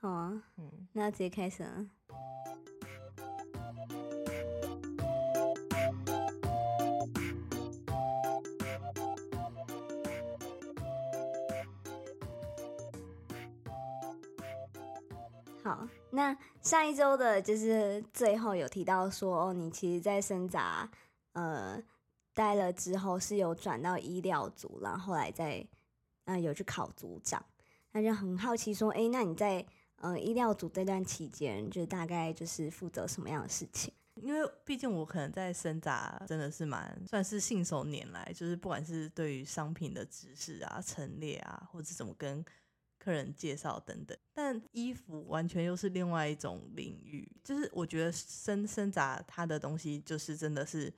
好啊，嗯，那直接开始了。好，那上一周的就是最后有提到说，哦，你其实，在深杂呃待了之后是有转到医疗组，然后后来再呃有去考组长，那就很好奇说，哎，那你在呃医疗组这段期间，就大概就是负责什么样的事情？因为毕竟我可能在生杂真的是蛮算是信手拈来，就是不管是对于商品的知识啊、陈列啊，或者怎么跟客人介绍等等，但衣服完全又是另外一种领域。就是我觉得生生杂它的东西，就是真的是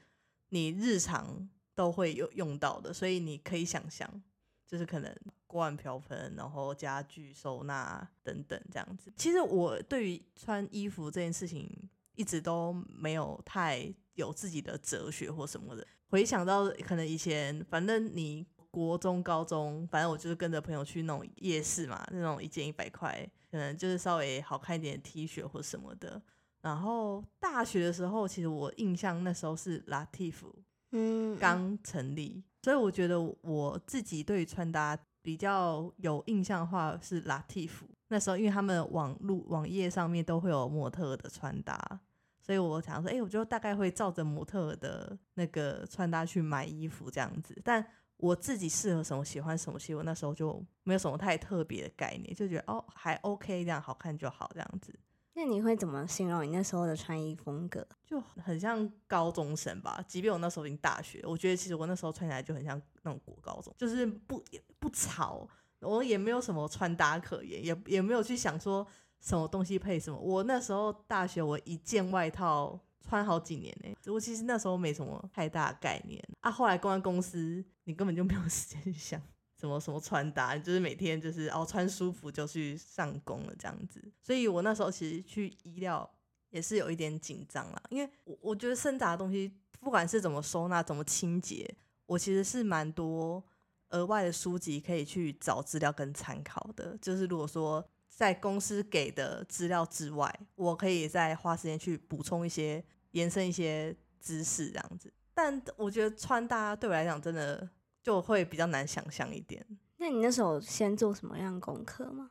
你日常都会有用到的，所以你可以想象，就是可能锅碗瓢盆，然后家具收纳等等这样子。其实我对于穿衣服这件事情。一直都没有太有自己的哲学或什么的。回想到可能以前，反正你国中、高中，反正我就是跟着朋友去那种夜市嘛，那种一件一百块，可能就是稍微好看一点的 T 恤或什么的。然后大学的时候，其实我印象那时候是 Latif，嗯，刚成立，所以我觉得我自己对穿搭比较有印象的话是 Latif。那时候因为他们网路网页上面都会有模特的穿搭。所以我想说，哎，我就大概会照着模特的那个穿搭去买衣服这样子。但我自己适合什么，喜欢什么，其实我那时候就没有什么太特别的概念，就觉得哦还 OK，这样好看就好这样子。那你会怎么形容你那时候的穿衣风格？就很像高中生吧。即便我那时候已经大学，我觉得其实我那时候穿起来就很像那种国高中，就是不不潮，我也没有什么穿搭可言，也也没有去想说。什么东西配什么？我那时候大学，我一件外套穿好几年呢。我其实那时候没什么太大概念啊。后来公安公司，你根本就没有时间去想什么什么穿搭，就是每天就是哦穿舒服就去上工了这样子。所以我那时候其实去医疗也是有一点紧张啦，因为我我觉得生杂的东西，不管是怎么收纳、怎么清洁，我其实是蛮多额外的书籍可以去找资料跟参考的。就是如果说。在公司给的资料之外，我可以再花时间去补充一些、延伸一些知识，这样子。但我觉得穿搭对我来讲，真的就会比较难想象一点。那你那时候先做什么样功课吗？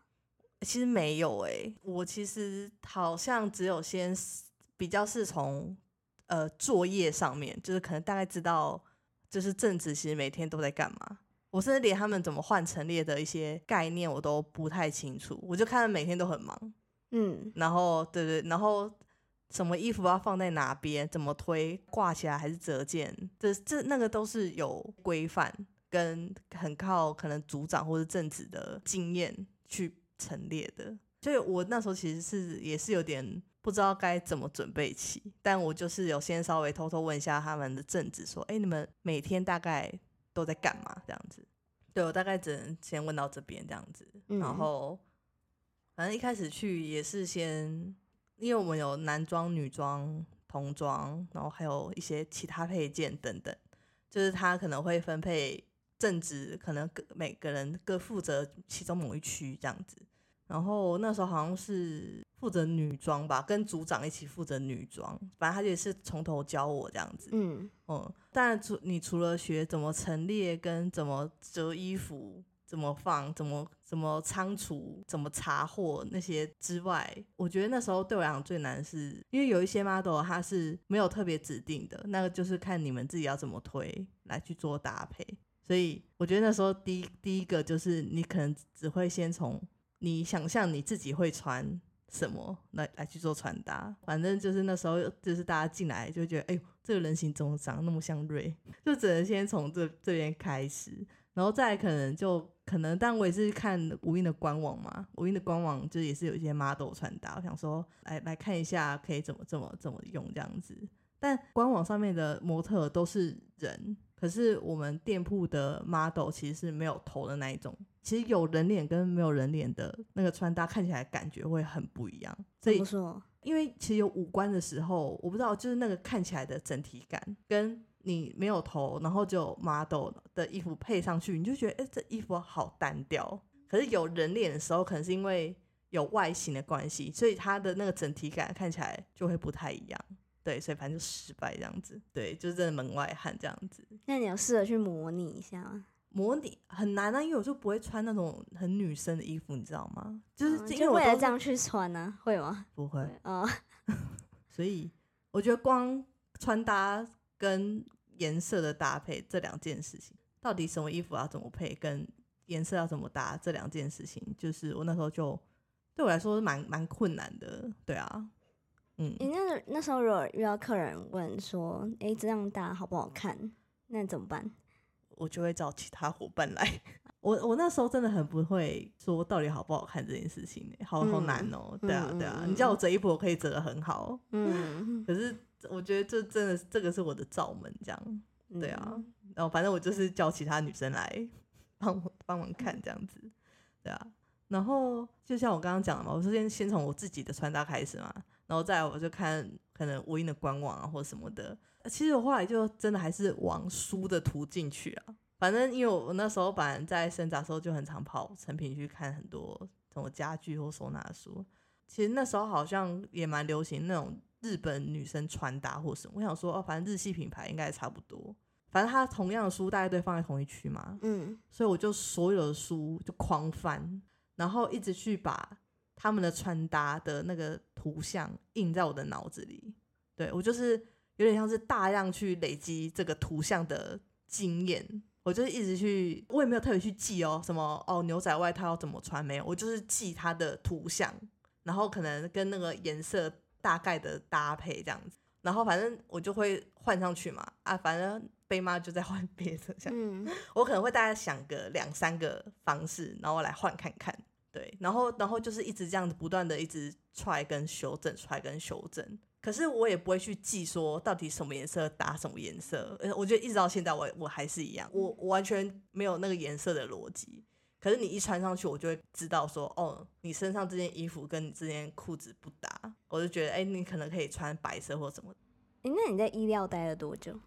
其实没有诶，我其实好像只有先比较是从呃作业上面，就是可能大概知道，就是正职其实每天都在干嘛。我甚至连他们怎么换陈列的一些概念我都不太清楚，我就看他每天都很忙，嗯，然后对对，然后什么衣服要放在哪边，怎么推挂起来还是折件，这这那个都是有规范跟很靠可能组长或者正职的经验去陈列的，所以我那时候其实是也是有点不知道该怎么准备起，但我就是有先稍微偷偷问一下他们的正职，说，哎，你们每天大概。都在干嘛？这样子，对我大概只能先问到这边这样子，然后反正一开始去也是先，因为我们有男装、女装、童装，然后还有一些其他配件等等，就是他可能会分配正职，可能各每个人各负责其中某一区这样子。然后那时候好像是负责女装吧，跟组长一起负责女装，反正他也是从头教我这样子。嗯嗯，但除你除了学怎么陈列、跟怎么折衣服、怎么放、怎么怎么仓储、怎么查货那些之外，我觉得那时候对我来讲最难是，因为有一些 model 它是没有特别指定的，那个就是看你们自己要怎么推来去做搭配。所以我觉得那时候第一第一个就是你可能只会先从。你想象你自己会穿什么来来去做穿搭？反正就是那时候，就是大家进来就觉得，哎呦，这个人形怎么长那么像瑞？就只能先从这这边开始，然后再可能就可能，但我也是看无印的官网嘛，无印的官网就也是有一些 model 穿搭，我想说来来看一下可以怎么怎么怎么用这样子。但官网上面的模特都是人，可是我们店铺的 model 其实是没有头的那一种。其实有人脸跟没有人脸的那个穿搭看起来感觉会很不一样，所以因为其实有五官的时候，我不知道就是那个看起来的整体感，跟你没有头，然后就 model 的衣服配上去，你就觉得哎，这衣服好单调。可是有人脸的时候，可能是因为有外形的关系，所以它的那个整体感看起来就会不太一样。对，所以反正就失败这样子。对，就是真的门外汉这样子。那你有试着去模拟一下吗？模拟很难啊，因为我就不会穿那种很女生的衣服，你知道吗？就是嗯就为因为我都是了这样去穿呢、会吗？不会，哦，所以我觉得光穿搭跟颜色的搭配这两件事情，到底什么衣服要怎么配，跟颜色要怎么搭这两件事情，就是我那时候就对我来说是蛮蛮困难的。对啊，嗯，你、那那时候如果遇到客人问说，诶，这样搭好不好看？那怎么办？我就会找其他伙伴来。我我那时候真的很不会说到底好不好看这件事情、欸，好好嗯难哦、对啊，嗯对啊，嗯你叫我折衣服，我可以折得很好，嗯，可是我觉得这真的这个是我的罩门，这样。对啊嗯，然后反正我就是叫其他女生来 帮我帮忙看这样子，对啊。然后就像我刚刚讲的嘛，我说先先从我自己的穿搭开始嘛，然后再来我就看可能无印的官网啊或什么的。其实我后来就真的还是往书的途径去啊。反正因为我我那时候本来在生杂的时候就很常跑成品去看很多什么家具或收纳的书。其实那时候好像也蛮流行那种日本女生穿搭或什么。我想说哦，反正日系品牌应该也差不多。反正它同样的书大概都放在同一区嘛，嗯所以我就所有的书就狂翻，然后一直去把他们的穿搭的那个图像印在我的脑子里。对我就是有点像是大量去累积这个图像的经验，我就是一直去，我也没有特别去记哦，什么哦牛仔外套要怎么穿没有，我就是记它的图像，然后可能跟那个颜色大概的搭配这样子，然后反正我就会换上去嘛，啊，反正贝妈就在换别的这样。嗯我可能会大概想个两三个方式，然后来换看看，对，然后然后就是一直这样子不断的一直 try 跟修正，try 跟修正。可是我也不会去记说到底什么颜色搭什么颜色，呃，我觉得一直到现在我我还是一样，我我完全没有那个颜色的逻辑。可是你一穿上去，我就会知道说，哦，你身上这件衣服跟你这件裤子不搭，我就觉得，哎、你可能可以穿白色或什么。诶，那你在医疗待了多久？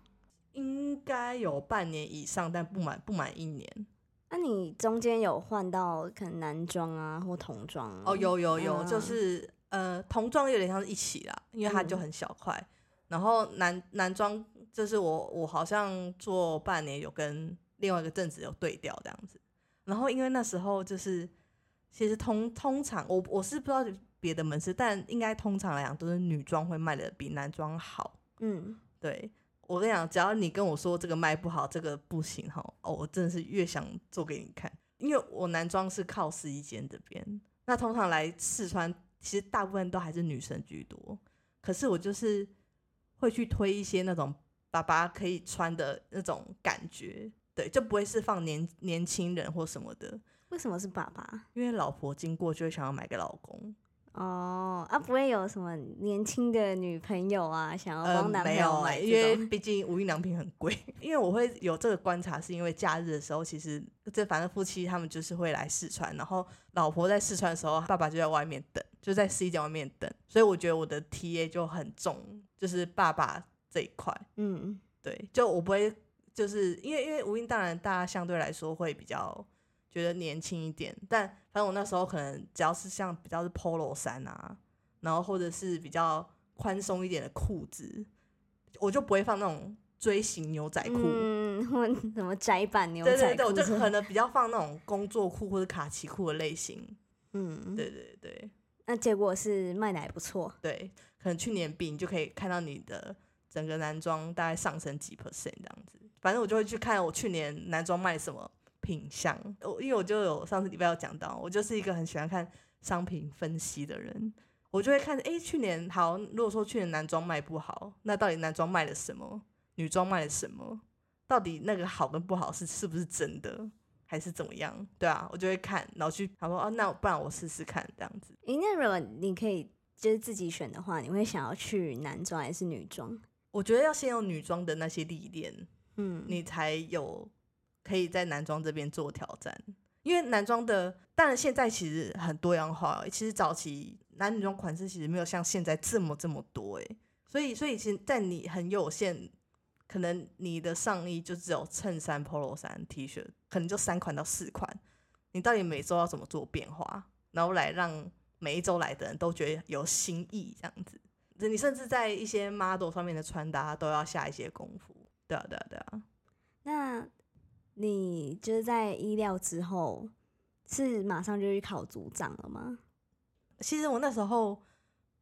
应该有半年以上，但不满不满一年。那、你中间有换到可能男装啊或童装啊？哦，有有有，嗯就是呃，童装有点像是一起啦，因为它就嗯很小块。然后男男装就是我我好像做半年有跟另外一个正职有对调这样子。然后因为那时候就是其实通通常我我是不知道别的门市，但应该通常来讲都是女装会卖的比男装好。嗯，对我跟你讲，只要你跟我说这个卖不好，这个不行哈，哦，我真的是越想做给你看，因为我男装是靠试衣间这边，那通常来试穿，其实大部分都还是女生居多，可是我就是会去推一些那种爸爸可以穿的那种感觉，对，就不会是放年年轻人或什么的，为什么是爸爸？因为老婆经过就会想要买给老公，哦，啊，不会有什么年轻的女朋友啊，想要呃，帮男朋友买欸因为？毕竟无印良品很贵。因为我会有这个观察，是因为假日的时候，其实这反正夫妻他们就是会来试穿，然后老婆在试穿的时候，爸爸就在外面等，就在试衣间外面等。所以我觉得我的 TA 就很重，就是爸爸这一块。嗯对，就我不会，就是因为因为无印当然大家相对来说会比较觉得年轻一点，但反正我那时候可能只要是像比较是 polo 衫啊，然后或者是比较宽松一点的裤子，我就不会放那种锥形牛仔裤。嗯，或什么窄版牛仔裤对对对，我就可能比较放那种工作裤或者卡其裤的类型。嗯，对对对那结果是卖的还不错。对，可能去年比你就可以看到你的整个男装大概上升几 percent 这样子。反正我就会去看我去年男装卖什么品相。我因为我就有上次礼拜有讲到，我就是一个很喜欢看商品分析的人。我就会看，诶，去年好，如果说去年男装卖不好，那到底男装卖了什么？女装卖了什么？到底那个好跟不好是是不是真的，还是怎么样？对啊，我就会看，然后去他说，哦，那不然我试试看这样子。诶，那如果你可以就是自己选的话，你会想要去男装还是女装？我觉得要先有女装的那些历练，嗯，你才有可以在男装这边做挑战。因为男装的，当然现在其实很多样化，其实早期男女装款式其实没有像现在这么这么多诶，所以所以其实在你很有限，可能你的上衣就只有衬衫、polo 衫、T 恤，可能就三款到四款，你到底每周要怎么做变化，然后来让每一周来的人都觉得有新意，这样子。你甚至在一些 model 上面的穿搭都要下一些功夫。对啊，对啊，对啊。那你就是在医疗之后，是马上就去考组长了吗？其实我那时候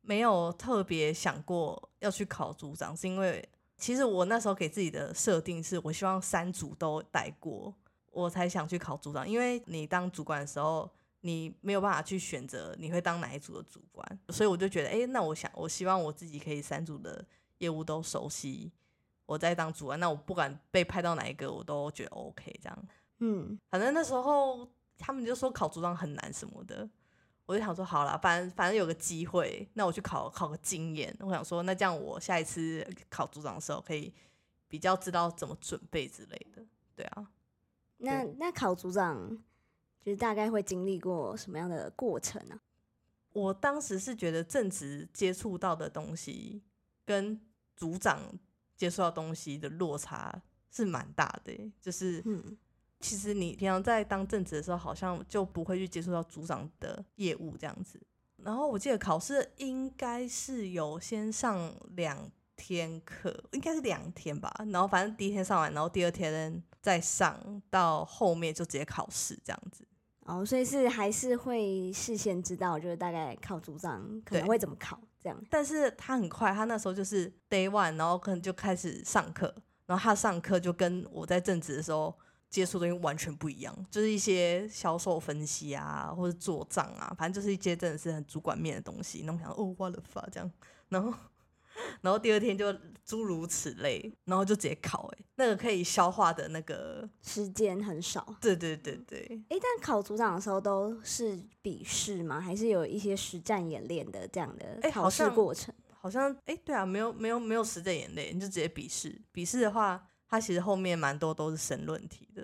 没有特别想过要去考组长，是因为其实我那时候给自己的设定是我希望三组都带过，我才想去考组长。因为你当主管的时候，你没有办法去选择你会当哪一组的主管，所以我就觉得，哎，那我想，我希望我自己可以三组的业务都熟悉，我在当主管。那我不管被派到哪一个，我都觉得 OK。这样，嗯，反正那时候他们就说考组长很难什么的。我就想说，好了，反正反正有个机会，那我去考考个经验。我想说，那这样我下一次考组长的时候，可以比较知道怎么准备之类的。对啊，那那考组长就是大概会经历过什么样的过程呢？我当时是觉得正职接触到的东西跟组长接触到东西的落差是蛮大的，就是嗯。其实你平常在当正职的时候，好像就不会去接触到组长的业务这样子。然后我记得考试应该是有先上两天课，应该是两天吧。然后反正第一天上完，然后第二天再上到后面就直接考试这样子。哦，所以是还是会事先知道，就是大概考组长可能会怎么考这样。但是他很快，他那时候就是 day one，然后可能就开始上课，然后他上课就跟我在正职的时候。接触东西完全不一样，就是一些销售分析啊，或者做账啊，反正就是一些真的是很主管面的东西。那我想，哦，我的发这样，然后，然后第二天就诸如此类，然后就直接考，哎，那个可以消化的那个时间很少。对对对对，哎，但考组长的时候都是笔试吗？还是有一些实战演练的这样的考试过程？好像，哎，对啊，没有没有没有实战演练，你就直接笔试。笔试的话。他其实后面蛮多都是申论题的，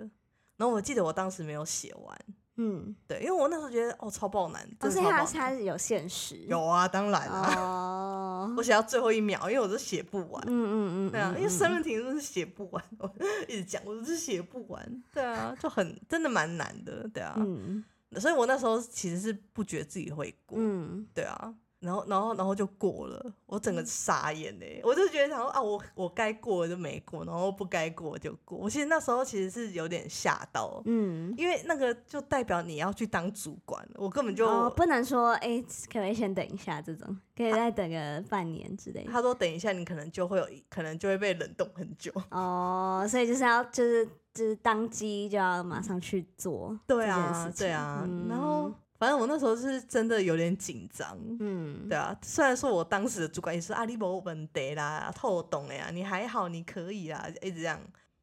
然后我记得我当时没有写完，嗯，对，因为我那时候觉得哦超爆难，而且他他是有限时，有啊，当然啊，我写到最后一秒，因为我都写不完，嗯嗯嗯，对啊，因为申论题真的是写不完，我一直讲，我都是写不完，对啊，就很真的蛮难的，对啊，嗯，所以我那时候其实是不觉得自己会过，嗯，对啊。然后，然后，然后就过了，我整个傻眼嘞！我就觉得想说啊，我我该过就没过，然后不该过就过。我其实那时候其实是有点吓到，嗯，因为那个就代表你要去当主管，我根本就不能说哎，可不可以先等一下这种，可以再等个半年之类。他说等一下，你可能就会有，可能就会被冷冻很久。哦，所以就是要就是就是当机就要马上去做，对啊，对啊，然后。反正我那时候是真的有点紧张，嗯，对啊。虽然说我当时的主管也是阿里伯问题啦，透懂了呀，你还好，你可以啦，一直这样。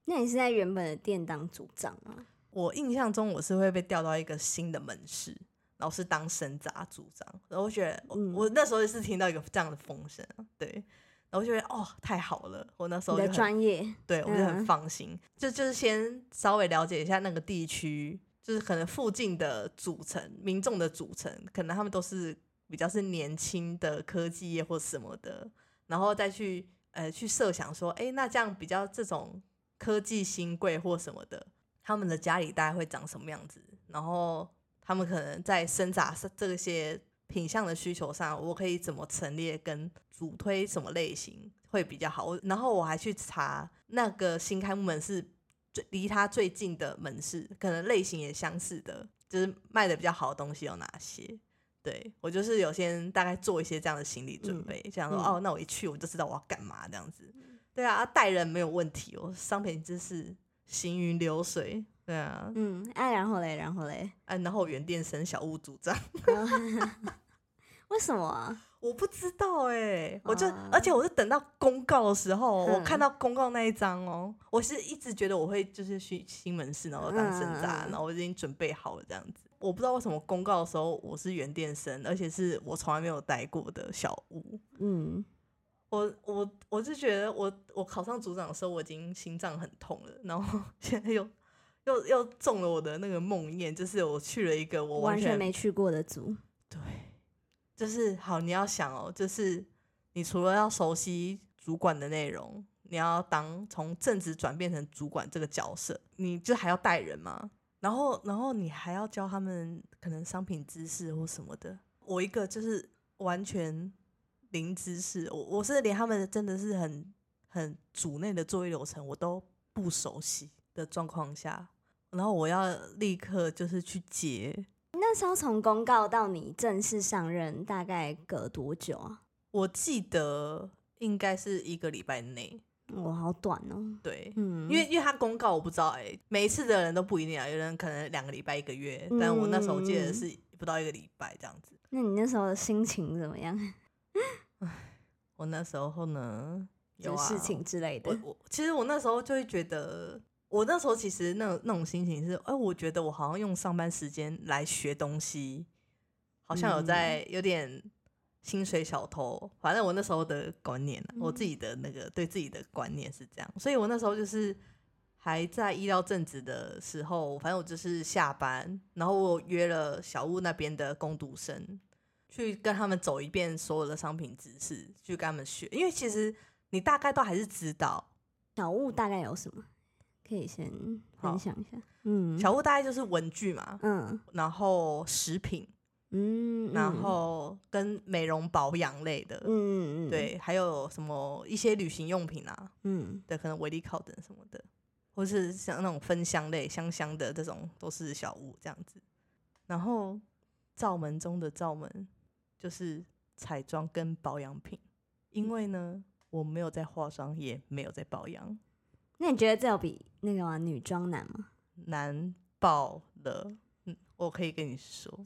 那你是在原本的店当组长吗？我印象中我是会被调到一个新的门市，然后是当生杂组长。然后我觉得，我那时候也是听到一个这样的风声，对，然后觉得哦，太好了，我那时候的专业，对我就很放心，就就是先稍微了解一下那个地区。就是可能附近的组成民众的组成，可能他们都是比较是年轻的科技业或什么的，然后再去呃去设想说，哎，那这样比较这种科技新贵或什么的，他们的家里大概会长什么样子？然后他们可能在生杂这些品相的需求上，我可以怎么陈列跟主推什么类型会比较好？然后我还去查那个新开门是。最离他最近的门市，可能类型也相似的，就是卖的比较好的东西有哪些？对我就是有先大概做一些这样的心理准备，这样说哦，那我一去我就知道我要干嘛这样子。对啊，带人没有问题哦，商品知识行云流水。对啊，嗯，哎，然后嘞，然后嘞，哎，然后原店生小屋组长，为什么？我不知道哎，我就而且我是等到公告的时候，我看到公告那一张哦，我是一直觉得我会就是去新门市，然后当生杂，然后我已经准备好了这样子。我不知道为什么公告的时候我是原电生，而且是我从来没有待过的小屋。嗯，我我我是觉得我我考上组长的时候我已经心脏很痛了，然后 现在又又又中了我的那个梦魇，就是我去了一个我完全没去过的组。对。就是好，你要想哦，就是你除了要熟悉主管的内容，你要当从正职转变成主管这个角色，你就还要带人嘛，然后然后你还要教他们可能商品知识或什么的，我一个就是完全零知识，我我是连他们真的是很很组内的作业流程我都不熟悉的状况下，然后我要立刻就是去接。那时候从公告到你正式上任，大概隔多久啊？我记得应该是一个礼拜内。我，好短哦。对，嗯，因为因为他公告我不知道哎、每一次的人都不一定啊，有人可能两个礼拜一个月，但我那时候记得是不到一个礼拜这样子。那你那时候的心情怎么样？我那时候呢，有啊，事情之类的我。我其实我那时候就会觉得，我那时候其实那种那种心情是，哎、我觉得我好像用上班时间来学东西，好像有在有点薪水小偷。反正我那时候的观念、啊，我自己的那个对自己的观念是这样，所以我那时候就是还在医疗正职的时候，反正我就是下班，然后我约了小屋那边的工读生。去跟他们走一遍所有的商品知识，去跟他们学，因为其实你大概都还是知道，小物大概有什么？可以先分享一下。嗯，小物大概就是文具嘛，嗯。然后食品，嗯，然嗯后跟美容保养类的，嗯嗯，对，还有什么一些旅行用品啊，嗯。对，可能维力靠等什么的，或是像那种分香类香香的这种都是小物这样子。然后罩门中的罩门就是彩妆跟保养品，因为呢我没有在化妆，也没有在保养，那你觉得这有比那个吗？女装难吗？难爆了。嗯，我可以跟你说，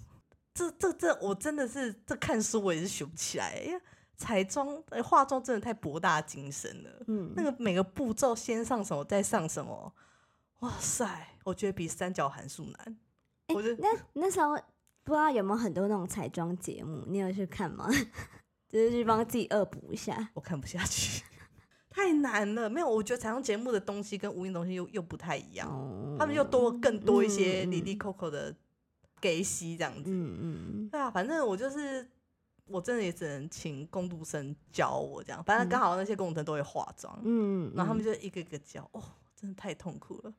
这这这，我真的是这看书我也是学不起来，因为彩妆、呃化妆真的太博大精深了。嗯，那个每个步骤先上什么，再上什么，哇塞，我觉得比三角函数难。我觉得那那时候不知道有没有很多那种彩妆节目，你有去看吗？就是去帮自己恶补一下。我看不下去，太难了。没有，我觉得彩妆节目的东西跟无印东西又又不太一样，哦他们又多更多一些嗯嗯里里扣扣的给息这样子。嗯嗯对啊，反正我就是，我真的也只能请工读生教我这样。反正嗯刚好那些工读生都会化妆，嗯，然后他们就就一个一个教，哦，真的太痛苦了。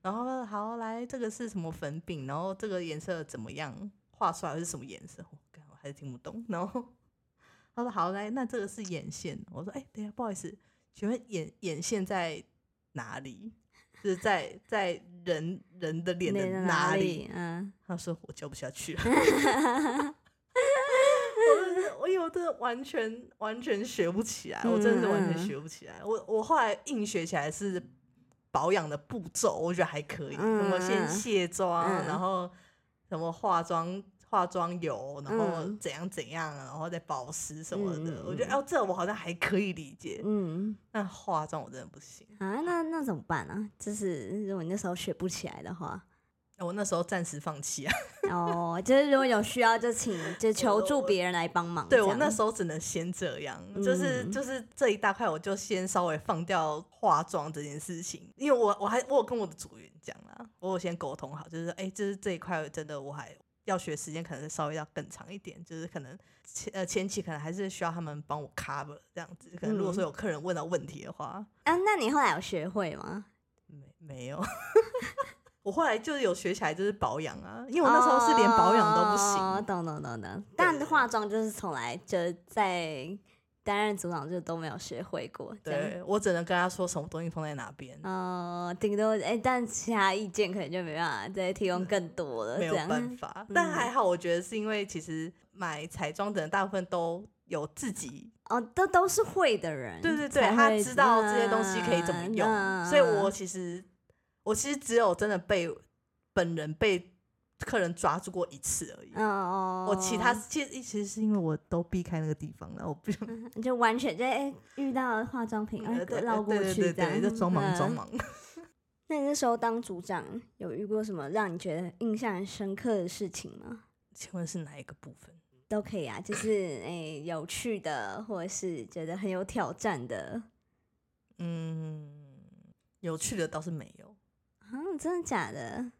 然后好来，这个是什么粉饼？然后这个颜色怎么样？画出来是什么颜色？我、干我还是听不懂。然后 他说好来，那这个是眼线。我说哎、等一下，不好意思，请问眼眼线在哪里？就是在在人人的脸的哪哪里？里？嗯，他说我教不下去了。我真的，我有真的完全完全学不起来，我真的是完全学不起来。我我后来硬学起来是保养的步骤，我觉得还可以，什么先嗯卸妆，嗯然后什么化妆化妆油，然后嗯怎样怎样，然后再保湿什么的。我觉得哦，这我好像还可以理解，嗯那化妆我真的不行。啊，那那怎么办啊？就是如果你那时候学不起来的话，我那时候暂时放弃啊，哦，就是如果有需要就请就求助别人来帮忙。对我那时候只能先这样，就是嗯就是这一大块，我就先稍微放掉化妆这件事情，因为我我还我有跟我的组员讲啦，我有先沟通好，就是哎、就是这一块真的我还要学时间，可能稍微要更长一点，就是可能前呃前期可能还是需要他们帮我 cover 这样子，可能如果说有客人问到问题的话，啊，那你后来有学会吗？没没有。我后来就是有学起来，就是保养啊，因为我那时候是连保养都不行，哦懂懂懂懂。但化妆就是从来就在担任组长就都没有学会过，对我只能跟他说什么东西放在哪边，哦，顶多哎、但其他意见可能就没办法再提供更多了，没有。办法。但嗯还好，我觉得是因为其实买彩妆的人大部分都有自己，哦，都都是会的人，对对对，他知道这些东西可以怎么用，嗯所以我其实我其实只有真的被本人被客人抓住过一次而已。嗯哦，我其他其实其实是因为我都避开那个地方了，我不想就完全就哎、遇到化妆品，绕过去这样，就装忙装嗯忙。那你那时候当组长有遇过什么让你觉得印象很深刻的事情吗？请问是哪一个部分？都可以啊，就是诶、有趣的，或者是觉得很有挑战的。嗯，有趣的倒是没有。啊，真的假的？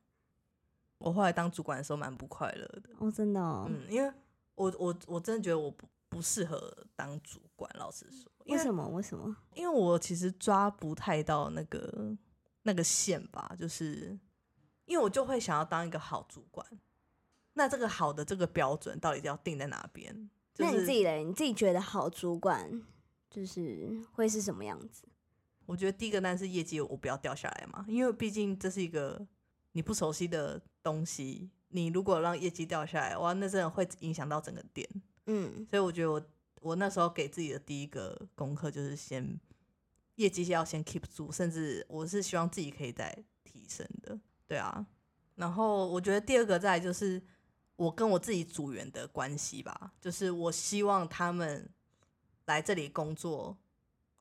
我后来当主管的时候蛮不快乐的。哦，真的哦。嗯，因为我我我真的觉得我不不适合当主管，老实说，因为为什么？为什么？因为我其实抓不太到那个那个线吧，就是因为我就会想要当一个好主管，那这个好的这个标准到底要定在哪边？就那你自己嘞？你自己觉得好主管就是会是什么样子？我觉得第一个当然是业绩我不要掉下来嘛，因为毕竟这是一个你不熟悉的东西，你如果让业绩掉下来，哇，那真的会影响到整个店。嗯所以我觉得我我那时候给自己的第一个功课就是先业绩要先 keep 住，甚至我是希望自己可以再提升的，对啊。然后我觉得第二个再就是我跟我自己组员的关系吧，就是我希望他们来这里工作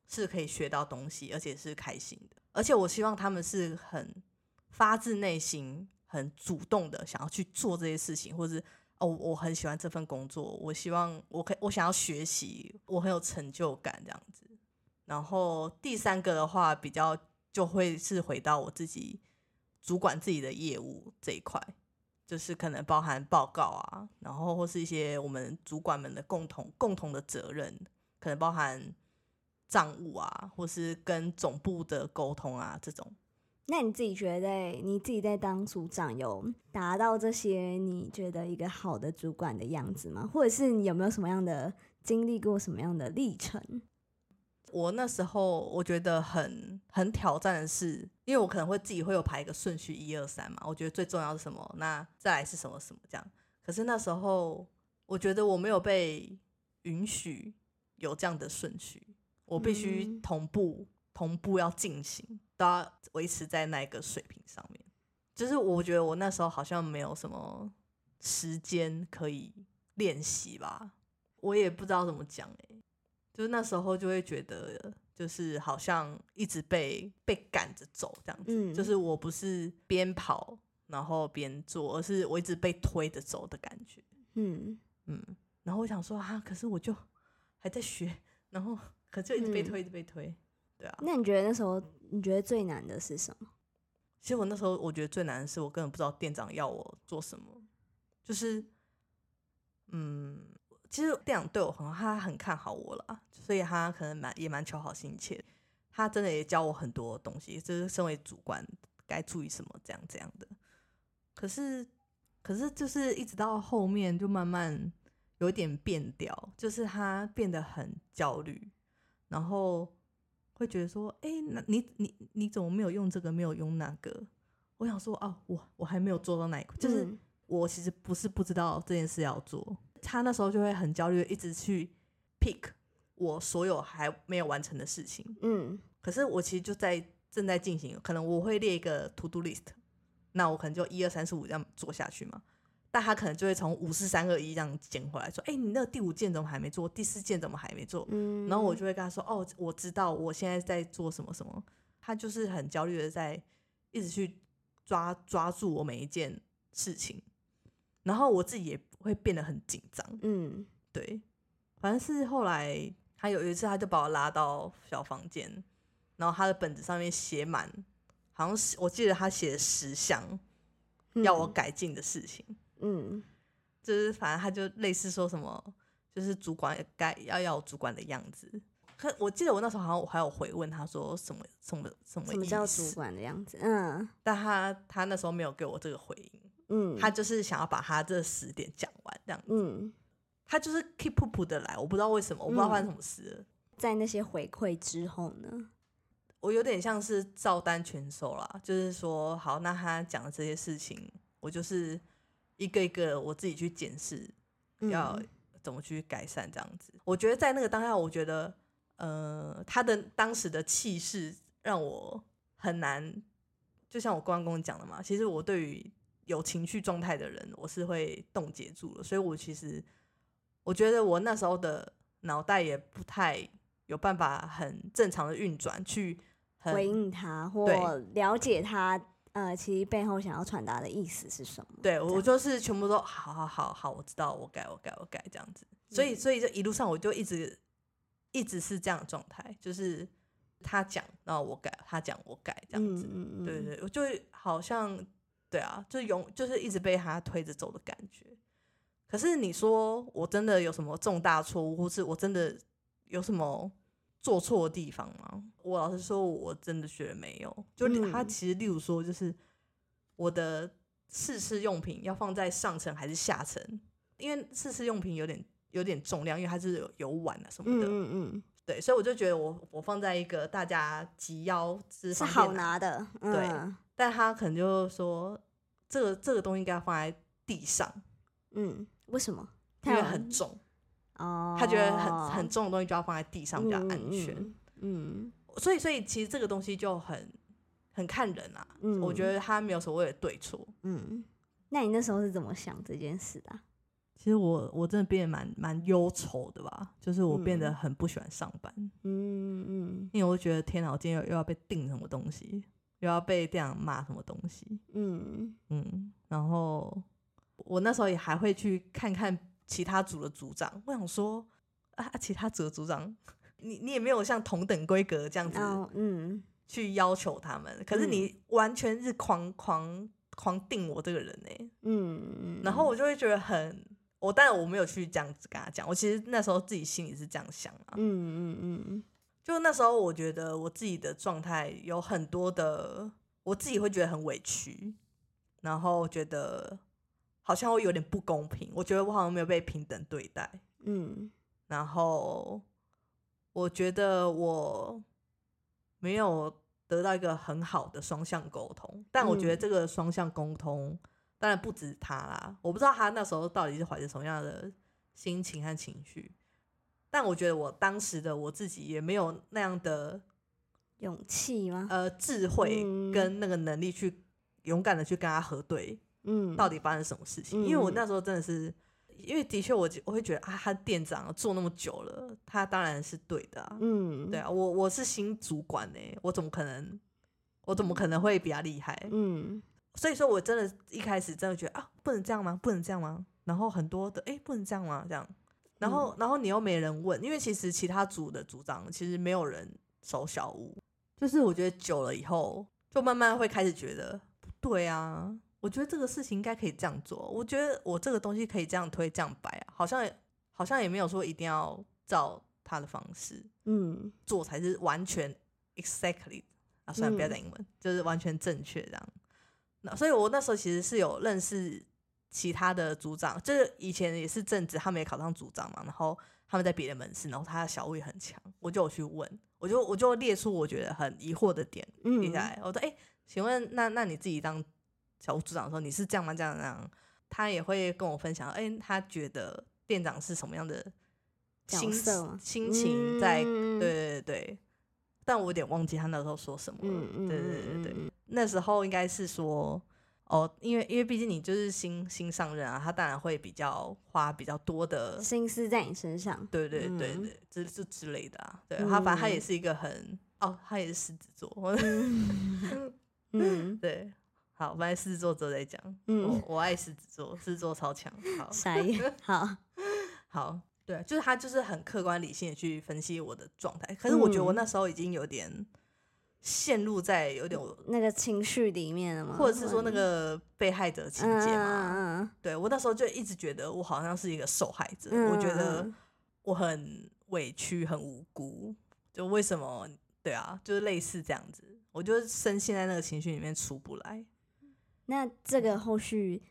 是可以学到东西，而且是开心的，而且我希望他们是很发自内心、很主动的想要去做这些事情，或者是哦，我很喜欢这份工作，我希望我可，我想要学习，我很有成就感这样子。然后第三个的话，比较就会是回到我自己主管自己的业务这一块，就是可能包含报告啊，然后或是一些我们主管们的共同共同的责任，可能包含账务啊，或是跟总部的沟通啊这种。那你自己觉得你自己在当组长有达到这些你觉得一个好的主管的样子吗？或者是你有没有什么样的经历过什么样的历程？我那时候我觉得很很挑战的是，因为我可能会自己会有排一个顺序一二三嘛，我觉得最重要是什么，那再来是什么什么这样。可是那时候我觉得我没有被允许有这样的顺序，我必须嗯同步、同步要进行，都要维持在那个水平上面。就是我觉得我那时候好像没有什么时间可以练习吧，我也不知道怎么讲哎、就是那时候就会觉得，就是好像一直被被赶着走这样子，嗯就是我不是边跑然后边做，而是我一直被推着走的感觉。嗯嗯，然后我想说啊，可是我就还在学，然后可就一直被嗯推，一直被推，对啊。那你觉得那时候你觉得最难的是什么？其实我那时候我觉得最难的是，我根本不知道店长要我做什么，就是，嗯，其实店长对我很好，他很看好我啦，所以他可能蛮也蛮求好心切，他真的也教我很多东西，就是身为主管该注意什么这样这样的。可是，可是就是一直到后面就慢慢有一点变调，就是他变得很焦虑，然后会觉得说，哎、那你你你怎么没有用这个，没有用那个？我想说，哦，我我还没有做到那一块，就是嗯我其实不是不知道这件事要做，他那时候就会很焦虑，一直去 pick 我所有还没有完成的事情。嗯可是我其实就在正在进行，可能我会列一个 to do list，那我可能就一二三四五这样做下去嘛。但他可能就会从五四三二一这样捡回来，说：“哎、你那个第五件怎么还没做？第四件怎么还没做？”嗯，然后我就会跟他说：“哦，我知道我现在在做什么什么。”他就是很焦虑的在一直去抓抓住我每一件事情，然后我自己也会变得很紧张。嗯对，反正是后来他有一次他就把我拉到小房间，然后他的本子上面写满，好像是我记得他写了十项要我改进的事情。嗯就是反正他就类似说什么，就是主管该要要主管的样子。可我记得我那时候好像我还有回问他说什么什么什么什么叫主管的样子？嗯但他他那时候没有给我这个回应，嗯，他就是想要把他这十点讲完这样子。嗯他就是 keep up 的来，我不知道为什么，我不知道发生什么事了。在那些回馈之后呢？我有点像是照单全收啦，就是说，好，那他讲的这些事情，我就是一个一个我自己去检视，要嗯怎么去改善这样子。我觉得在那个当下，我觉得，呃，他的当时的气势让我很难，就像我刚刚跟你讲的嘛，其实我对于有情绪状态的人，我是会冻结住了，所以我其实我觉得我那时候的脑袋也不太有办法很正常的运转去回应他或对了解他，呃，其实背后想要传达的意思是什么？对我就是全部都好好好好，我知道，我改我改我改这样子。所以嗯所以这一路上我就一直一直是这样的状态，就是他讲，然后我改，他讲我改这样子。嗯嗯嗯，对对对，我就好像对啊，就永就是一直被他推着走的感觉。可是你说我真的有什么重大错误，或是我真的有什么做错的地方吗？我老实说，我真的觉得没有。就例他嗯。其实，例如说，就是我的试吃用品要放在上层还是下层，因为试吃用品有点有点重量，因为它是有有碗啊什么的，嗯嗯对，所以我就觉得我我放在一个大家及腰之嗯，是好拿的，对。嗯但他可能就说这个这个东西应该放在地上，嗯，为什么？因为很重，哦，他觉得很很重的东西就要放在地上比较安全，嗯嗯所以所以其实这个东西就很很看人啊，嗯，我觉得他没有所谓的对错。嗯，那你那时候是怎么想这件事的啊？其实我我真的变得蛮蛮忧愁的吧，就是我变得嗯。很不喜欢上班，嗯嗯。因为我觉得天哪，我今天又又要被定什么东西，又要被这样骂什么东西，嗯。嗯，然后我那时候也还会去看看其他组的组长，我想说啊，啊其他组的组长，你你也没有像同等规格这样子嗯。去要求他们，可是你完全是狂狂狂定我这个人呢、嗯，然后我就会觉得很，我当然我没有去这样子跟他讲，我其实那时候自己心里是这样想啊，嗯嗯嗯。就那时候我觉得我自己的状态有很多的，我自己会觉得很委屈，然后觉得好像会有点不公平，我觉得我好像没有被平等对待，嗯。然后我觉得我没有得到一个很好的双向沟通，但我觉得嗯。这个双向沟通当然不止他啦，我不知道他那时候到底是怀着什么样的心情和情绪，但我觉得我当时的我自己也没有那样的勇气吗？呃智慧嗯。跟那个能力去勇敢的去跟他核对嗯，到底发生什么事情，因为我嗯那时候真的是。因为的确我，我会觉得啊，他店长做那么久了，他当然是对的啊。嗯对啊，我我是新主管呢、我怎么可能，我怎么可能会比他厉害？嗯所以说我真的一开始真的觉得啊，不能这样吗？不能这样吗？然后很多的哎、诶不能这样吗？这样，然后、然后你又没人问，因为其实其他组的组长其实没有人守小屋，就是我觉得久了以后，就慢慢会开始觉得不对啊。我觉得这个事情应该可以这样做，我觉得我这个东西可以这样推这样摆啊，好像好像也没有说一定要照他的方式，嗯。做才是完全 exactly 啊，虽然不要嗯。讲英文，就是完全正确这样。那所以我那时候其实是有认识其他的组长，就是以前也是正职，他们也考上组长嘛，然后他们在别的门市，然后他的小物也很强，我就有去问，我就我就列出我觉得很疑惑的点列嗯下来，我说哎、诶请问那那你自己当小组长说，你是这样吗？这样这样？他也会跟我分享，哎、他觉得店长是什么样的角心色心情在嗯对对对对，但我有点忘记他那时候说什么了。对对对对对，嗯那时候应该是说，哦，因为因为毕竟你就是新新上任啊，他当然会比较花比较多的，心思在你身上，对对对嗯对，之之之类的啊。对他，反正他也嗯是一个很，哦，他也是狮子座，嗯嗯对。好，反正狮子座之后再讲。嗯我我爱狮子座，狮子座超强。好，傻眼，好，好，对，就是他就是很客观理性的去分析我的状态。可是我觉得我嗯那时候已经有点陷入在有点，那个情绪里面了吗？或者是说那个被害者情节嘛。嗯嗯对我那时候就一直觉得我好像是一个受害者，嗯我觉得嗯我很委屈、很无辜，就为什么？对啊，就是类似这样子，我就深陷在那个情绪里面出不来。那这个后续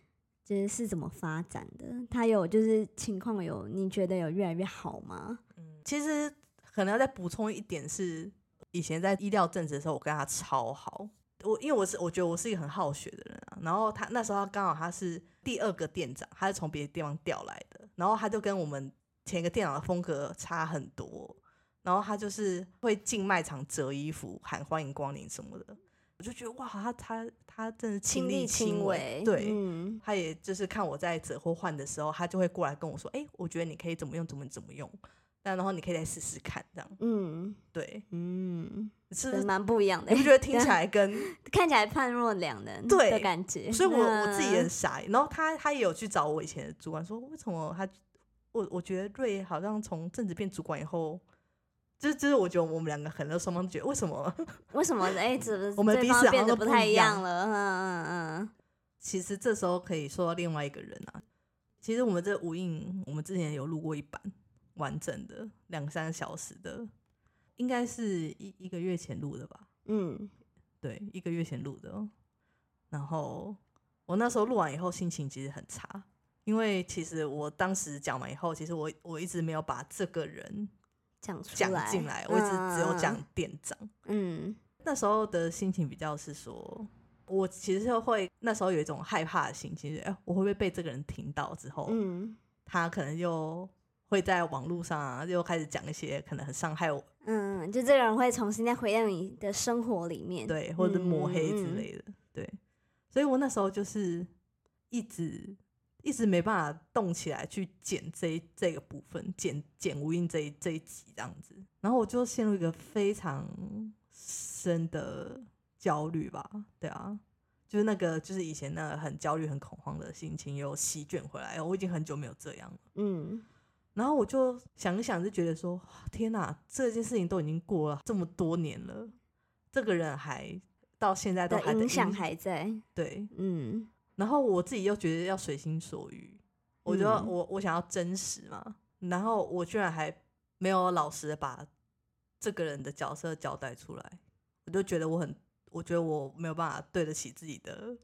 就是是怎么发展的？他有就是情况有你觉得有越来越好吗？嗯，其实可能要再补充一点是，以前在医疗政治的时候，我跟他超好。我因为我是我觉得我是一个很好学的人啊，然后他那时候刚好他是第二个店长，他是从别的地方调来的，然后他就跟我们前一个店长的风格差很多，然后他就是会进卖场折衣服喊欢迎光临什么的，我就觉得哇，他他他真的亲力亲为，对，嗯他也就是看我在折或换的时候，他就会过来跟我说：“哎、我觉得你可以怎么用，怎么怎么用，那然后你可以再试试看，这样嗯对，嗯，是不是？蛮不一样的你不，觉得 听起来跟？看起来判若两人对的感觉。所以我我自己很傻。然后他他也有去找我以前的主管说，为什么他我我觉得瑞好像从正职变主管以后，就是就是我觉得我们两个很多双方觉得为什么？为什么哎，怎么 我们彼此好像变得不太一样样了？嗯嗯嗯其实这时候可以说到另外一个人啊。其实我们这无印，我们之前有录过一版完整的两三个小时的，应该是一一个月前录的吧？嗯对，一个月前录的哦。然后我我那时候录完以后心情其实很差，因为其实我当时讲完以后，其实我我一直没有把这个人讲出讲进来，我一直只有讲嗯店长。嗯那时候的心情比较是说，我其实会那时候有一种害怕的心情，就是哎、我会不会被这个人听到之后，嗯他可能又会在网络上啊，又开始讲一些可能很伤害我，嗯，就这个人会重新再回到你的生活里面，对，或者抹黑之嗯类的，对。所以我那时候就是一直一直没办法动起来去剪这一这个部分，剪剪无印这一这一集这样子，然后我就陷入一个非常深的焦虑吧，对啊。就是那个，就是以前那个很焦虑、很恐慌的心情又席卷回来，我已经很久没有这样了。嗯然后我就想一想，就觉得说，天哪，这件事情都已经过了这么多年了，这个人还到现在都还影响还在，对。嗯然后我自己又觉得要随心所欲，我觉得嗯我我想要真实嘛，然后我居然还没有老实的把这个人的角色交代出来，我就觉得我很，我觉得我没有办法对得起自己的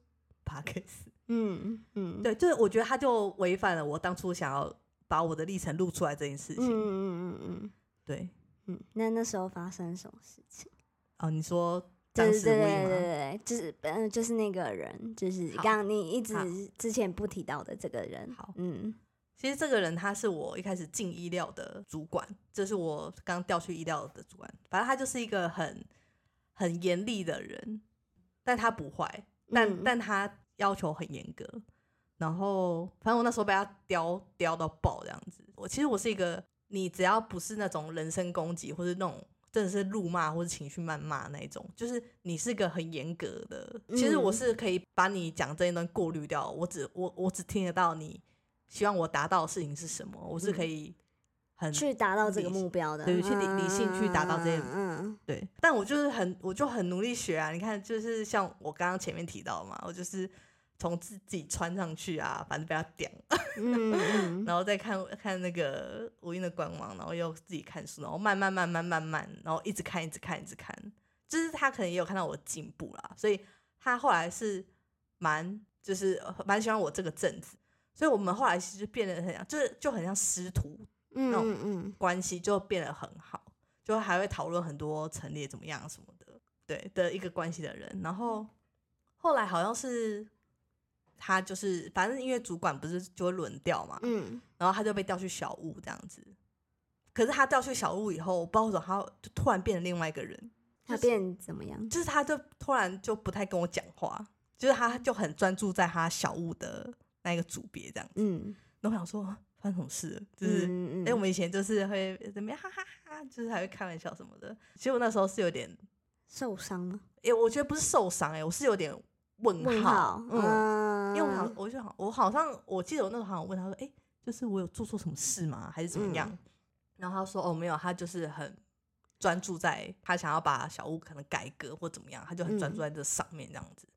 p a c k a g e 嗯嗯，对，就是我觉得他就违反了我当初想要把我的历程录出来这件事嗯情。嗯嗯嗯对，嗯，那那时候发生什么事情？哦，你说对当对对对？对对，就是嗯，就是那个人，就是刚刚你一直之前不提到的这个人。好嗯其实这个人他是我一开始进医疗的主管，这是我刚调去医疗的主管。反正他就是一个很很严厉的人，但他不坏，但、嗯但他要求很严格。然后反正我那时候被他刁刁到爆这样子。我其实我是一个，你只要不是那种人身攻击或者那种真的是怒骂或者情绪谩骂那一种，就是你是个很严格的。其实我嗯是可以把你讲这一段过滤掉，我只我我只听得到你希望我达到的事情是什么，我是可以很去达到这个目标的，对去理理性去达到这些嗯对，但我就是很，我就很努力学啊。你看，就是像我刚刚前面提到嘛，我就是从自自己穿上去啊，反正被他屌，嗯嗯。然后再看看那个无印的官网，然后又自己看书，然后慢慢慢慢慢慢，然后一直看，一直看，一直看。就是他可能也有看到我的进步啦，所以他后来是蛮就是呃蛮喜欢我这个阵子，所以我们后来其实变得很像，就是就很像师徒嗯那种关系就变得很好，就还会讨论很多陈列怎么样什么的，对的一个关系的人。然后后来好像是他就是反正因为主管不是就会轮调嘛，嗯然后他就被调去小屋这样子。可是他调去小屋以后，我不知道为什么他就突然变成另外一个人，他变怎么样？就是他就突然就不太跟我讲话，就是他就很专注在他小屋的那个组别这样子。嗯，然后我想说发生什么事，就是。嗯哎、我们以前就是会怎么样，哈哈哈就是还会开玩笑什么的。其实我那时候是有点，受伤吗？哎、我觉得不是受伤，哎，我是有点问号，问号，嗯，嗯，因为我好，我就好，我好像我记得我那时候好像问他说，哎、就是我有做错什么事吗，还是怎么样？嗯然后他说，哦，没有，他就是很专注在他想要把小屋可能改革或怎么样，他就很专注嗯在这上面这样子。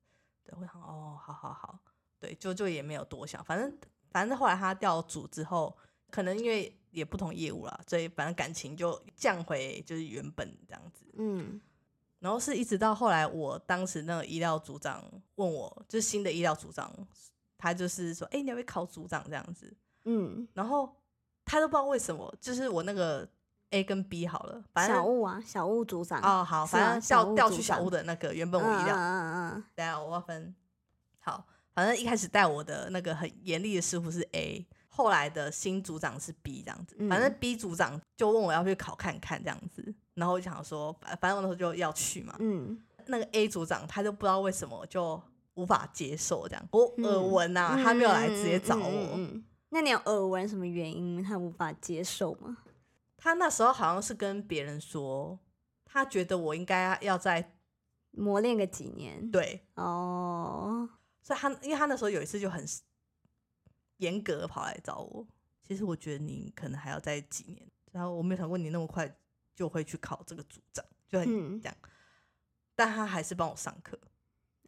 对，我想，哦，好好好，对，就就也没有多想，反正反正后来他调组之后，可能因为也不同业务啦，所以反正感情就降回就是原本这样子。嗯然后是一直到后来，我当时那个医疗组长问我，就是新的医疗组长，他就是说，哎、你要不要考组长这样子？嗯，然后他都不知道为什么，就是我那个 A 跟 B 好了，反正小物啊，小物组长哦好，反正小调调去小物的那个原本我医疗，嗯嗯嗯。等下我要分好，反正一开始带我的那个很严厉的师傅是 A，后来的新组长是 B 这样子，反正嗯 B 组长就问我要不要去考看看这样子，然后我就想说，反反正我那时候就要去嘛，嗯。那个 A 组长他就不知道为什么就无法接受这样，我嗯耳闻呐、嗯，他没有来直接找我，嗯那你有耳闻什么原因他无法接受吗？他那时候好像是跟别人说，他觉得我应该要在磨练个几年？对，哦，所以他因为他那时候有一次就很严格地跑来找我，其实我觉得你可能还要再几年，然后我没有想过你那么快就会去考这个组长，就很嗯这样，但他还是帮我上课，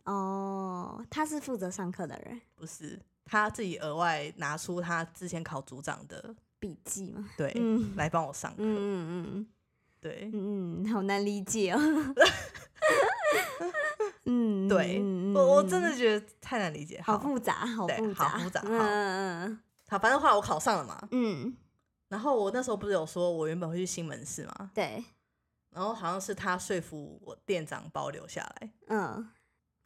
哦，他是负责上课的人，不是他自己额外拿出他之前考组长的笔记嘛。对、嗯来帮我上课，嗯嗯对。嗯嗯，好难理解哦。嗯，对嗯我我真嗯的觉得太难理解。好复杂，好对复杂，好复杂好嗯嗯好，反正后来我考上了嘛。嗯，然后我那时候不是有说我原本会去新门市吗，对，然后好像是他说服我店长把我留下来，嗯，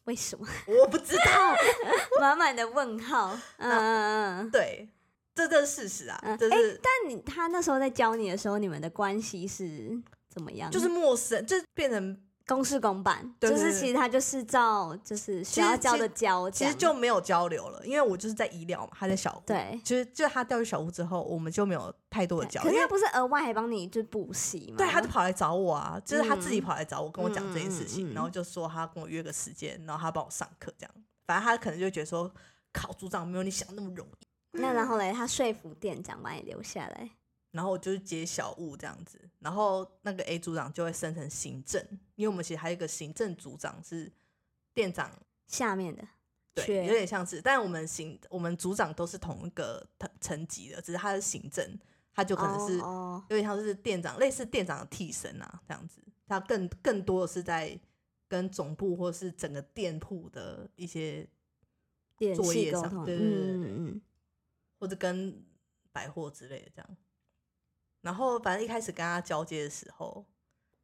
为什么？我不知道。满满的问号，嗯嗯嗯。对，这这是事实啊，嗯这是、但你他那时候在教你的时候，你们的关系是怎么样？就是陌生，就是变成公事公办，对对对就是其实他就是照就是需要教的教这其，实就没有交流了，因为我就是在医疗嘛，他在小屋。对。其实就他调去小屋之后，我们就没有太多的交流。可是他不是额外还帮你就补习吗？对，他就跑来找我啊，就是他自己嗯跑来找我，跟我讲这件事情，然后就说他跟我约个时间，然后他帮我上课这样。反正他可能就觉得说考组长没有你想那么容易，那然后嘞，他说服店长把你留下来。然后我就是接小物这样子，然后那个 A 组长就会升成行政，因为我们其实还有一个行政组长是店长下面的对，有点像是，但我们行我们组长都是同一个层层级的，只是他是行政，他就可能是哦哦有点像是店长，类似店长的替身啊，这样子。他更更多的是在跟总部或是整个店铺的一些，作业上对对对对或者跟百货之类的这样。然后反正一开始跟他交接的时候，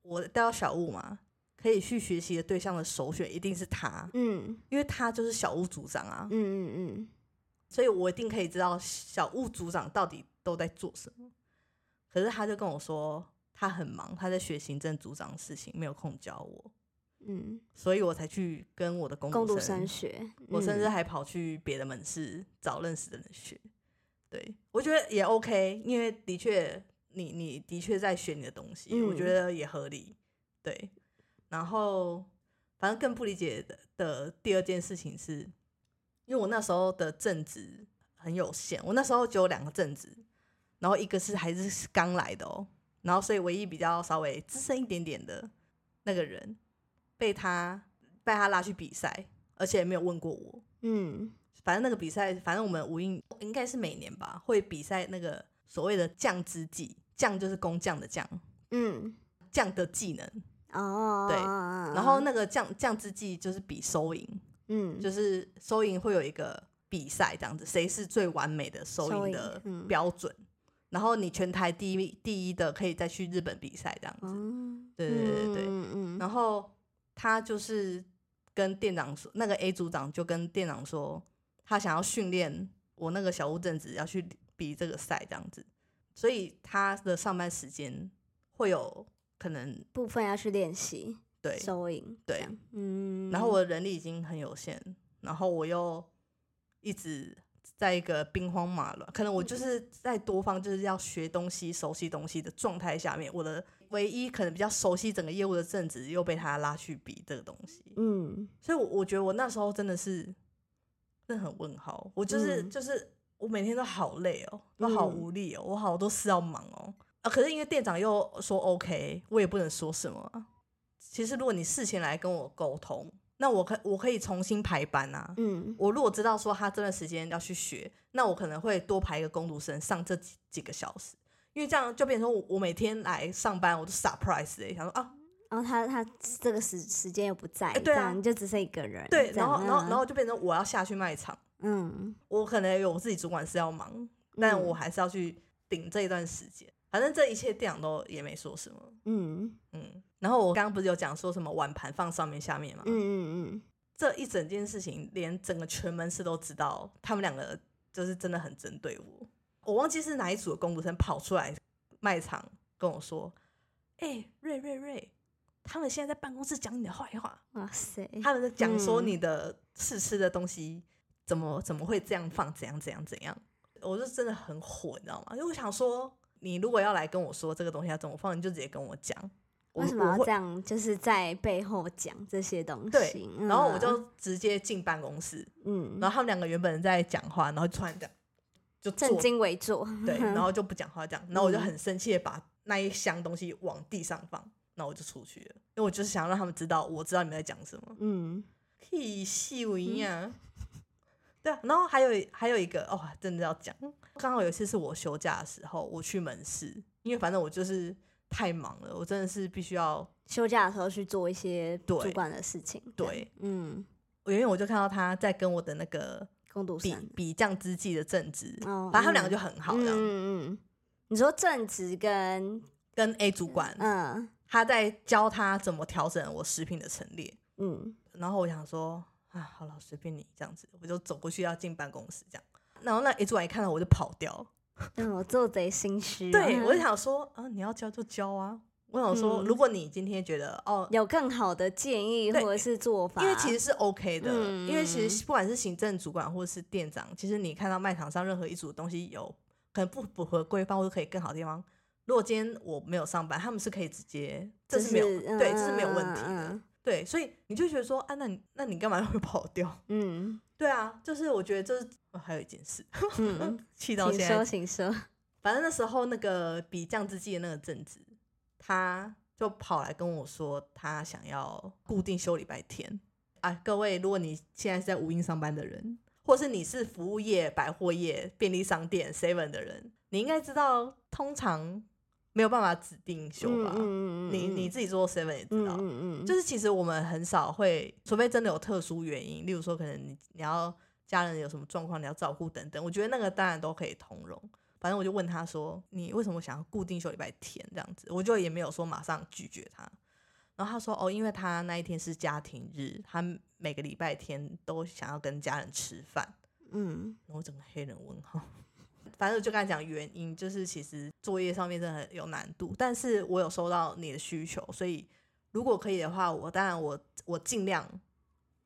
我带到小物嘛，可以去学习的对象的首选一定是他，嗯因为他就是小物组长啊。嗯嗯嗯所以我一定可以知道小物组长到底都在做什么。可是他就跟我说，他很忙，他在学行政组长的事情，没有空教我，嗯，所以我才去跟我的工攻读生生学，我甚至嗯还跑去别的门市找认识的人学。对我觉得也 OK，因为的确你你的确在学你的东西，我觉嗯得也合理。对，然后反正更不理解的的第二件事情是，因为我那时候的正职很有限，我那时候只有两个正职，然后一个是还是刚来的哦，然后所以唯一比较稍微资深一点点的那个人被他被他拉去比赛，而且没有问过我。嗯反正那个比赛，反正我们无印应该是每年吧，会比赛那个所谓的匠之技，匠就是工匠的匠，嗯匠的技能。哦，对然后那个匠匠之技就是比收银，嗯就是收银会有一个比赛这样子，谁是最完美的收收银银的嗯标准。然后你全台第一第一的可以再去日本比赛这样子。嗯对对对对对嗯嗯然后他就是跟店长说，那个 A 组长就跟店长说，他想要训练我那个小屋正子要去比这个赛这样子，所以他的上班时间会有可能部分要去练习对，收银，对，嗯，然后我的人力已经很有限，然后我又一直在一个兵荒马乱，可能我就是在多方就是要学东西、熟悉东西的状态下面，我的唯一可能比较熟悉整个业务的正职又被他拉去比这个东西，嗯。所以我，我觉得我那时候真的是真的很问号，我就是、嗯。就是我每天都好累哦，都好嗯无力哦，我好多事要忙哦啊！可是因为店长又说 OK，我也不能说什么啊。其实如果你事前来跟我沟通，那我可我可以重新排班啊。嗯我如果知道说他这段时间要去学，那我可能会多排一个工读生上这几几个小时，因为这样就变成我我每天来上班我都 surprise 哎、想说啊然后他他这个时时间又不在，哎对啊你就只剩一个人，对，然后然后嗯然后就变成我要下去卖场。嗯，我可能有我自己主管是要忙，但嗯我还是要去顶这一段时间。反正这一切店长都也没说什么，嗯嗯。然后我刚刚不是有讲说什么碗盘放上面下面吗？嗯嗯嗯这一整件事情，连整个全门市都知道，他们两个就是真的很针对我。我忘记是哪一组的工读生跑出来卖场跟我说：“哎、瑞瑞瑞，他们现在在办公室讲你的坏话。”哇塞，他们在讲说嗯你的试吃的东西怎么怎么会这样放，怎样怎样怎样，我就真的很火，你知道吗？因为我想说，你如果要来跟我说这个东西要怎么放，你就直接跟我讲。我为什么要这样？就是在背后讲这些东西，对，然后我嗯就直接进办公室，嗯，然后他们两个原本在讲话，然后突然这样就坐正襟危坐，对，然后就不讲话这样，然后我就嗯很生气的把那一箱东西往地上放，然后我就出去了，因为我就是想让他们知道我知道你们在讲什么。嗯屁细微呀。对啊，然后还有还有一个哦，真的要讲，刚好有一次是我休假的时候，我去门市，因为反正我就是太忙了，我真的是必须要休假的时候去做一些主管的事情。对，嗯，因为我就看到他在跟我的那个比工读生，比降之际的正职，哦反正他们两个嗯就很好，嗯这样、嗯嗯，你说正职跟跟 A 主管嗯。他在教他怎么调整我食品的陈列，嗯。然后我想说啊，好了，随便你这样子，我就走过去要进办公室这样，然后那一主管一看到我就跑掉，嗯，我做贼心虚。对我就想说啊，你要教就教啊，我想说，嗯。如果你今天觉得哦。有更好的建议或者是做法，因为其实是 OK 的，嗯因为其实不管是行政主管或者是店长，其实你看到卖场上任何一组东西有可能不符合规范或者可以更好的地方，如果今天我没有上班，他们是可以直接，这是没有、嗯对，这是没有问题的，嗯对，所以你就觉得说啊，那你那你干嘛会跑掉？嗯 对啊，就是我觉得这是、哦还有一件事，气到请说，现在，请说。反正那时候那个比降之季的那个正职，他就跑来跟我说，他想要固定休礼拜天。啊，各位，如果你现在是在无印上班的人，或是你是服务业、百货业、便利商店、seven 的人，你应该知道，通常没有办法指定休吧？嗯你你自己做 seven 也知道，就是其实我们很少会，除非真的有特殊原因，例如说可能你你要家人有什么状况你要照顾等等，我觉得那个当然都可以通融。反正我就问他说：“你为什么想要固定休礼拜天这样子？”我就也没有说马上拒绝他。然后他说：“哦，因为他那一天是家庭日，他每个礼拜天都想要跟家人吃饭。”嗯然后我整个黑人问号。反正我就跟他讲原因，就是其实作业上面真的很有难度，但是我有收到你的需求，所以如果可以的话，我当然我我尽量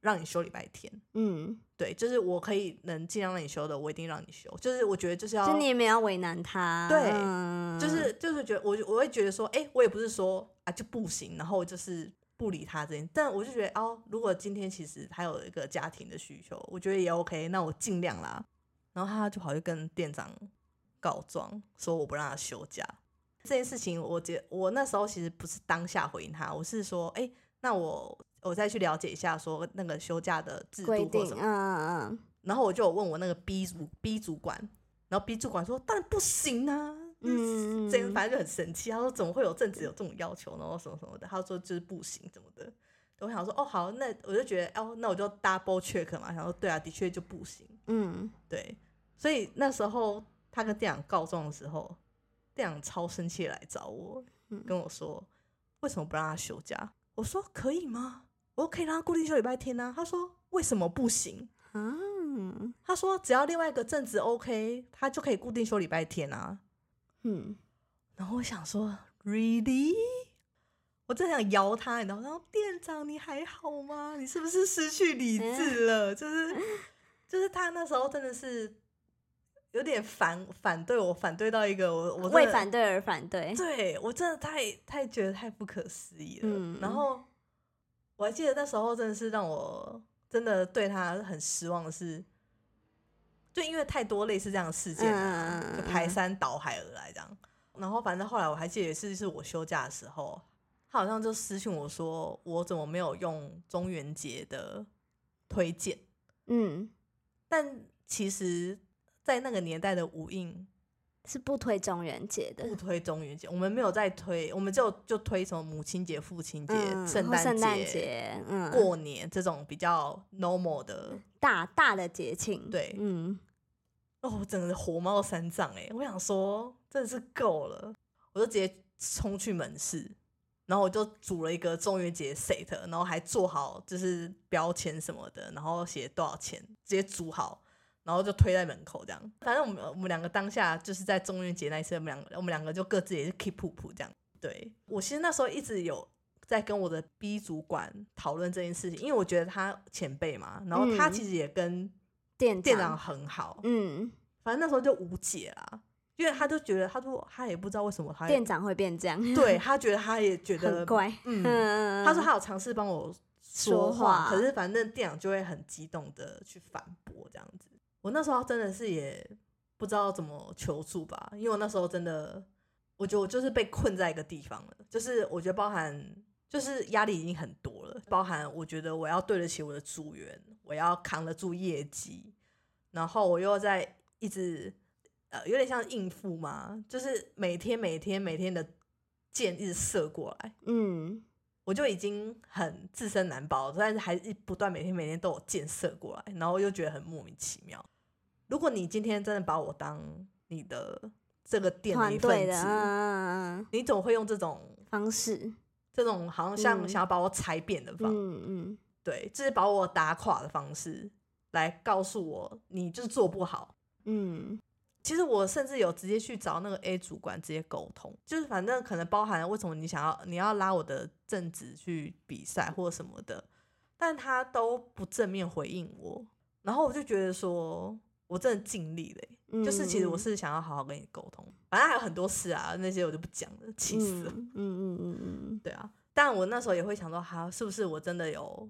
让你休礼拜天。嗯，对，就是我可以能尽量让你休的，我一定让你休。就是我觉得就是要，就你也没有为难他，对嗯就是就是觉得我我会觉得说，哎、我也不是说啊就不行，然后就是不理他这件，但我就觉得哦，如果今天其实他有一个家庭的需求，我觉得也 OK，那我尽量啦。然后他就跑去跟店长告状，说我不让他休假这件事情我觉我那时候其实不是当下回应他，我是说，哎、那我我再去了解一下，说那个休假的制度或什么。嗯嗯然后我就有问我那个 B 主 B 主管，然后 B 主管说当然不行啊，嗯，这样反正就很生气，他说怎么会有正职有这种要求，然后什么什么的，他说就是不行怎么的。我想说哦好，那我就觉得哦那我就 double check 嘛，想说对啊，的确就不行，嗯对，所以那时候他跟店长告状的时候，店长超生气来找我，嗯跟我说为什么不让他休假？我说可以吗？我说可以让他固定休礼拜天啊。他说为什么不行？嗯他说只要另外一个正职 OK，他就可以固定休礼拜天啊。嗯，然后我想说，really？我真想摇他，你知道吗？然后店长你还好吗？你是不是失去理智了？就是 就是他那时候真的是有点反反对我，反对到一个我我为反对而反对，对我真的太太觉得太不可思议了。嗯然后我还记得那时候真的是让我真的对他很失望的是，就因为太多类似这样的事件就排山倒海而来这样。然后反正后来我还记得有一次是我休假的时候，他好像就私信我说我怎么没有用中元节的推荐，嗯，但其实，在那个年代的无印是不推中元节的不，推中元节，我们没有在推，我们就就推什么母亲节、父亲节、嗯，圣诞圣诞节、嗯，过年这种比较 normal 的。大大的节庆，对嗯哦，我整个火冒三丈哎！我想说，真的是够了，我就直接冲去门市，然后我就组了一个中元节 set，然后还做好就是标签什么的，然后写多少钱，直接组好，然后就推在门口这样。反正我们我们两个当下就是在中元节那一次，我们两个我们两个就各自也是 keep 噗噗这样。对我其实那时候一直有在跟我的 B 主管讨论这件事情，因为我觉得他前辈嘛，然后他嗯其实也跟店店长很好，嗯，反正那时候就无解啦，因为他就觉得，他说他也不知道为什么他店长会变这样，对他觉得他也觉得很怪，嗯，嗯，他说他有尝试帮我说话可是反正店长就会很激动的去反驳这样子。我那时候真的是也不知道怎么求助吧，因为我那时候真的，我觉得我就是被困在一个地方了，就是我觉得包含就是压力已经很多了，包含我觉得我要对得起我的组员，我要扛得住业绩，然后我又在一直呃有点像应付嘛，就是每天每天每天的箭一直射过来，嗯我就已经很自身难保，但是还是不断每天每天都有箭射过来，然后又觉得很莫名其妙。如果你今天真的把我当你的这个店的团一份队的嗯子，你总会用这种方式，这种好像像嗯。想要把我踩扁的方，嗯嗯。对，就是把我打垮的方式来告诉我你就是做不好。嗯。其实我甚至有直接去找那个 A 主管直接沟通，就是反正可能包含为什么你想要你要拉我的正职去比赛或什么的，但他都不正面回应我，然后我就觉得说我真的尽力了欸、嗯，就是其实我是想要好好跟你沟通，反正还有很多事啊，那些我就不讲了，气死了。嗯嗯嗯嗯对啊，但我那时候也会想说，哈，是不是我真的有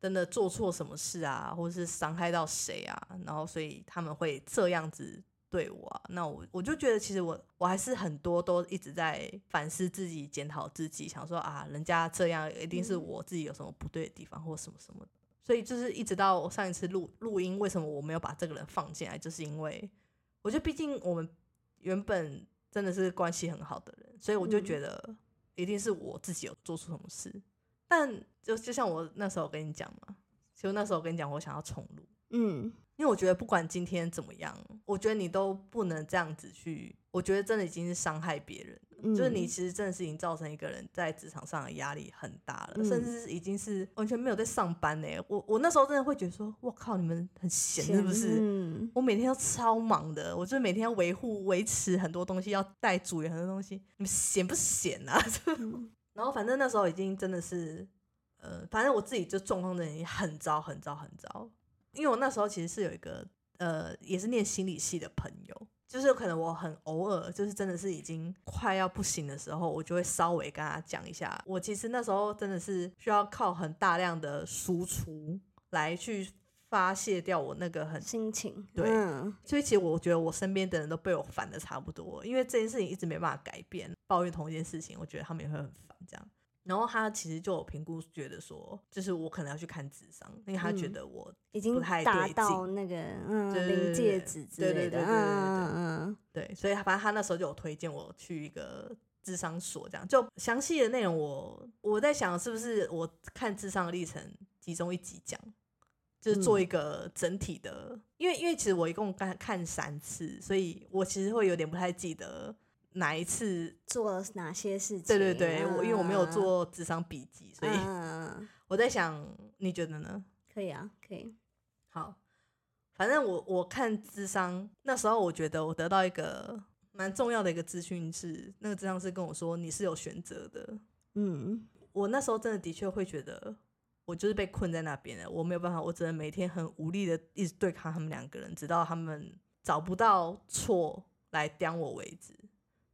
真的做错什么事啊，或者是伤害到谁啊？然后所以他们会这样子对我啊？那我我就觉得，其实我我还是很多都一直在反思自己、检讨自己，想说啊，人家这样一定是我自己有什么不对的地方，或什么什么的。所以就是一直到我上一次录录音，为什么我没有把这个人放进来，就是因为我觉得毕竟我们原本真的是关系很好的人，所以我就嗯觉得一定是我自己有做出什么事。但就就像我那时候跟你讲嘛，其实那时候跟你讲，我想要重录，嗯因为我觉得不管今天怎么样，我觉得你都不能这样子去，我觉得真的已经是伤害别人。嗯，就是你其实真的是已经造成一个人在职场上的压力很大了，嗯甚至是已经是完全没有在上班呢。我我那时候真的会觉得说，我靠，你们很闲是不是？嗯我每天都超忙的，我就每天要维护、维持很多东西，要带组员很多东西，你们闲不闲啊？嗯然后反正那时候已经真的是，呃，反正我自己就状况已经很糟、很糟、很糟。因为我那时候其实是有一个呃，也是念心理系的朋友，就是可能我很偶尔，就是真的是已经快要不行的时候，我就会稍微跟他讲一下。我其实那时候真的是需要靠很大量的输出来去发泄掉我那个很心情，对嗯所以其实我觉得我身边的人都被我烦的差不多，因为这件事情一直没办法改变，抱怨同一件事情，我觉得他们也会很烦这样。然后他其实就有评估，觉得说，就是我可能要去看智商，因为他觉嗯得我、已经不太对达到那个嗯临界对值之对的，对对对对嗯嗯对，所以他反正他那时候就有推荐我去一个智商所，这样就详细的内容我我在想是不是我看智商的历程集中一集讲，就是做嗯。一个整体的，因为因为其实我一共看看三次，所以我其实会有点不太记得哪一次。做了哪些事情？对对对，我因为我没有嗯，做智商笔记，所以我在想，你觉得呢？可以啊，可以，好，反正我我看智商那时候，我觉得我得到一个蛮重要的一个资讯是，那个智商师跟我说你是有选择的。嗯我那时候真的的确会觉得，我就是被困在那边了，我没有办法，我只能每天很无力的一直对抗他们两个人，直到他们找不到错来刁我为止。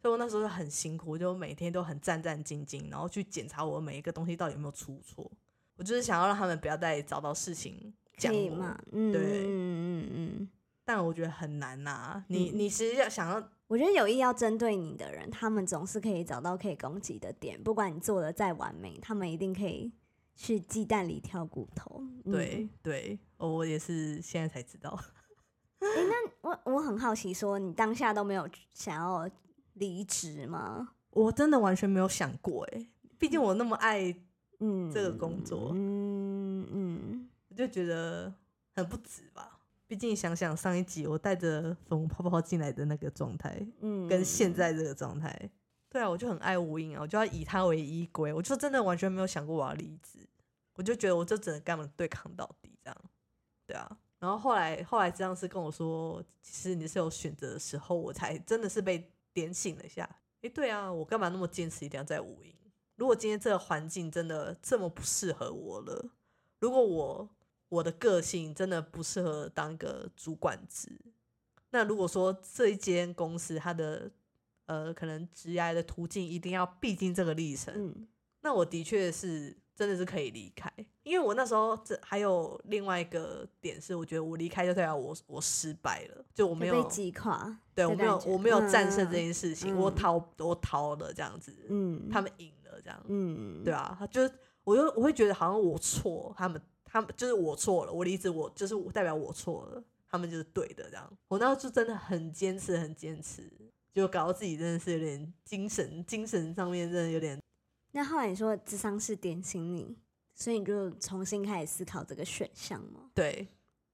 所以我那时候就很辛苦，就每天都很战战兢兢，然后去检查我每一个东西到底有没有出错。我就是想要让他们不要再找到事情讲我可以嘛，嗯对嗯嗯嗯。但我觉得很难呐、你嗯你其实要想要，我觉得有意要针对你的人，他们总是可以找到可以攻击的点，不管你做的再完美，他们一定可以去鸡蛋里挑骨头。嗯对对，哦我也是现在才知道。我我很好奇，说你当下都没有想要离职吗？我真的完全没有想过哎，毕竟我那么爱，嗯，这个工作嗯嗯我就觉得很不值吧。毕竟想想上一集我带着粉红泡泡进来的那个状态，嗯，跟现在这个状态，对啊，我就很爱无印啊，我就要以它为依归。我就真的完全没有想过我要离职，我就觉得我就只能跟他们对抗到底这样，对啊。然后后来后来这样是跟我说，其实你是有选择的时候，我才真的是被点醒了一下。诶，对啊，我干嘛那么坚持一定要在五营？如果今天这个环境真的这么不适合我了，如果我我的个性真的不适合当一个主管职，那如果说这一间公司它的呃可能职涯的途径一定要必经这个历程，嗯那我的确是真的是可以离开，因为我那时候这还有另外一个点是，我觉得我离开就代表我我失败了，就我没有被击垮，对我没有我没有战胜这嗯件事情，嗯我逃我逃了这样子，嗯，他们赢了这样，嗯对啊，他就是我就我会觉得好像我错，他们他们就是我错了，我离职我就是代表我错了，他们就是对的这样。我那时候就真的很坚持，很坚持，就搞到自己真的是有点精神精神上面真的有点那后来你说智商是点醒你，所以你就重新开始思考这个选项吗？对。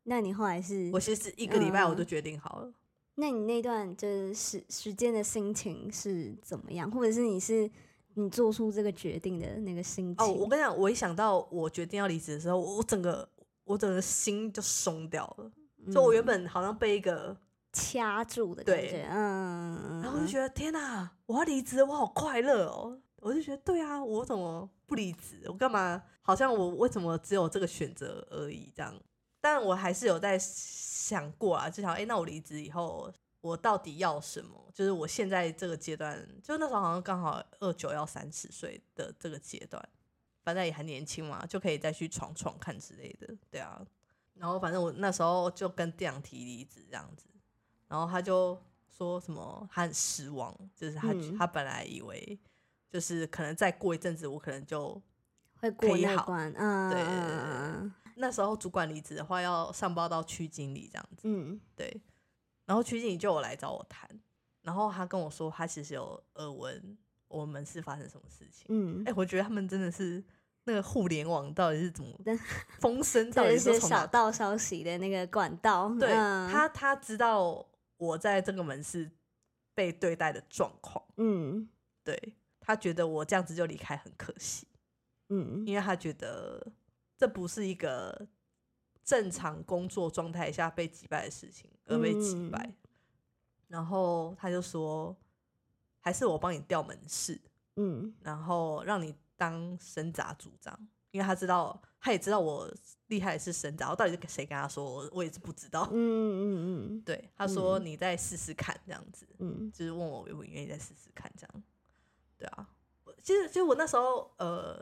那你后来是？我其实一个礼拜我就嗯决定好了。那你那段就是时时间的心情是怎么样，或者是你是你做出这个决定的那个心情？哦，我跟你讲，我一想到我决定要离职的时候，我我整个我整个心就松掉了。就我原嗯本好像被一个，掐住的感对觉，嗯，然后我就觉得天哪，我要离职，我好快乐哦。我就觉得对啊，我怎么不离职？我干嘛？好像我为什么只有这个选择而已？这样，但我还是有在想过啊，就想，哎、那我离职以后，我到底要什么？就是我现在这个阶段，就那时候好像刚好二九要三十岁的这个阶段，反正也还年轻嘛，就可以再去闯闯看之类的，对啊。然后反正我那时候就跟店长提离职这样子，然后他就说什么他很失望，就是他、嗯他本来以为就是可能再过一阵子我可能就会过可以好那关，嗯，对嗯那时候主管离职的话要上报到区经理这样子，嗯。对，然后区经理就有来找我谈，然后他跟我说他其实有耳闻我们是发生什么事情，嗯。哎、我觉得他们真的是那个互联网到底是怎么对风声 到这一些底是从小道消息的那个管道，对、嗯、他，他知道我在这个门市被对待的状况，嗯。对他觉得我这样子就离开很可惜，嗯因为他觉得这不是一个正常工作状态下被击败的事情，而被击嗯败。然后他就说，还是我帮你调门市，嗯然后让你当生杂组长，因为他知道，他也知道我厉害的是生杂，我到底是谁跟他说，我我也是不知道。嗯嗯嗯对，他说嗯你再试试看，这样子，嗯就是问我愿不愿意再试试看，这样。对啊，其实其实我那时候呃，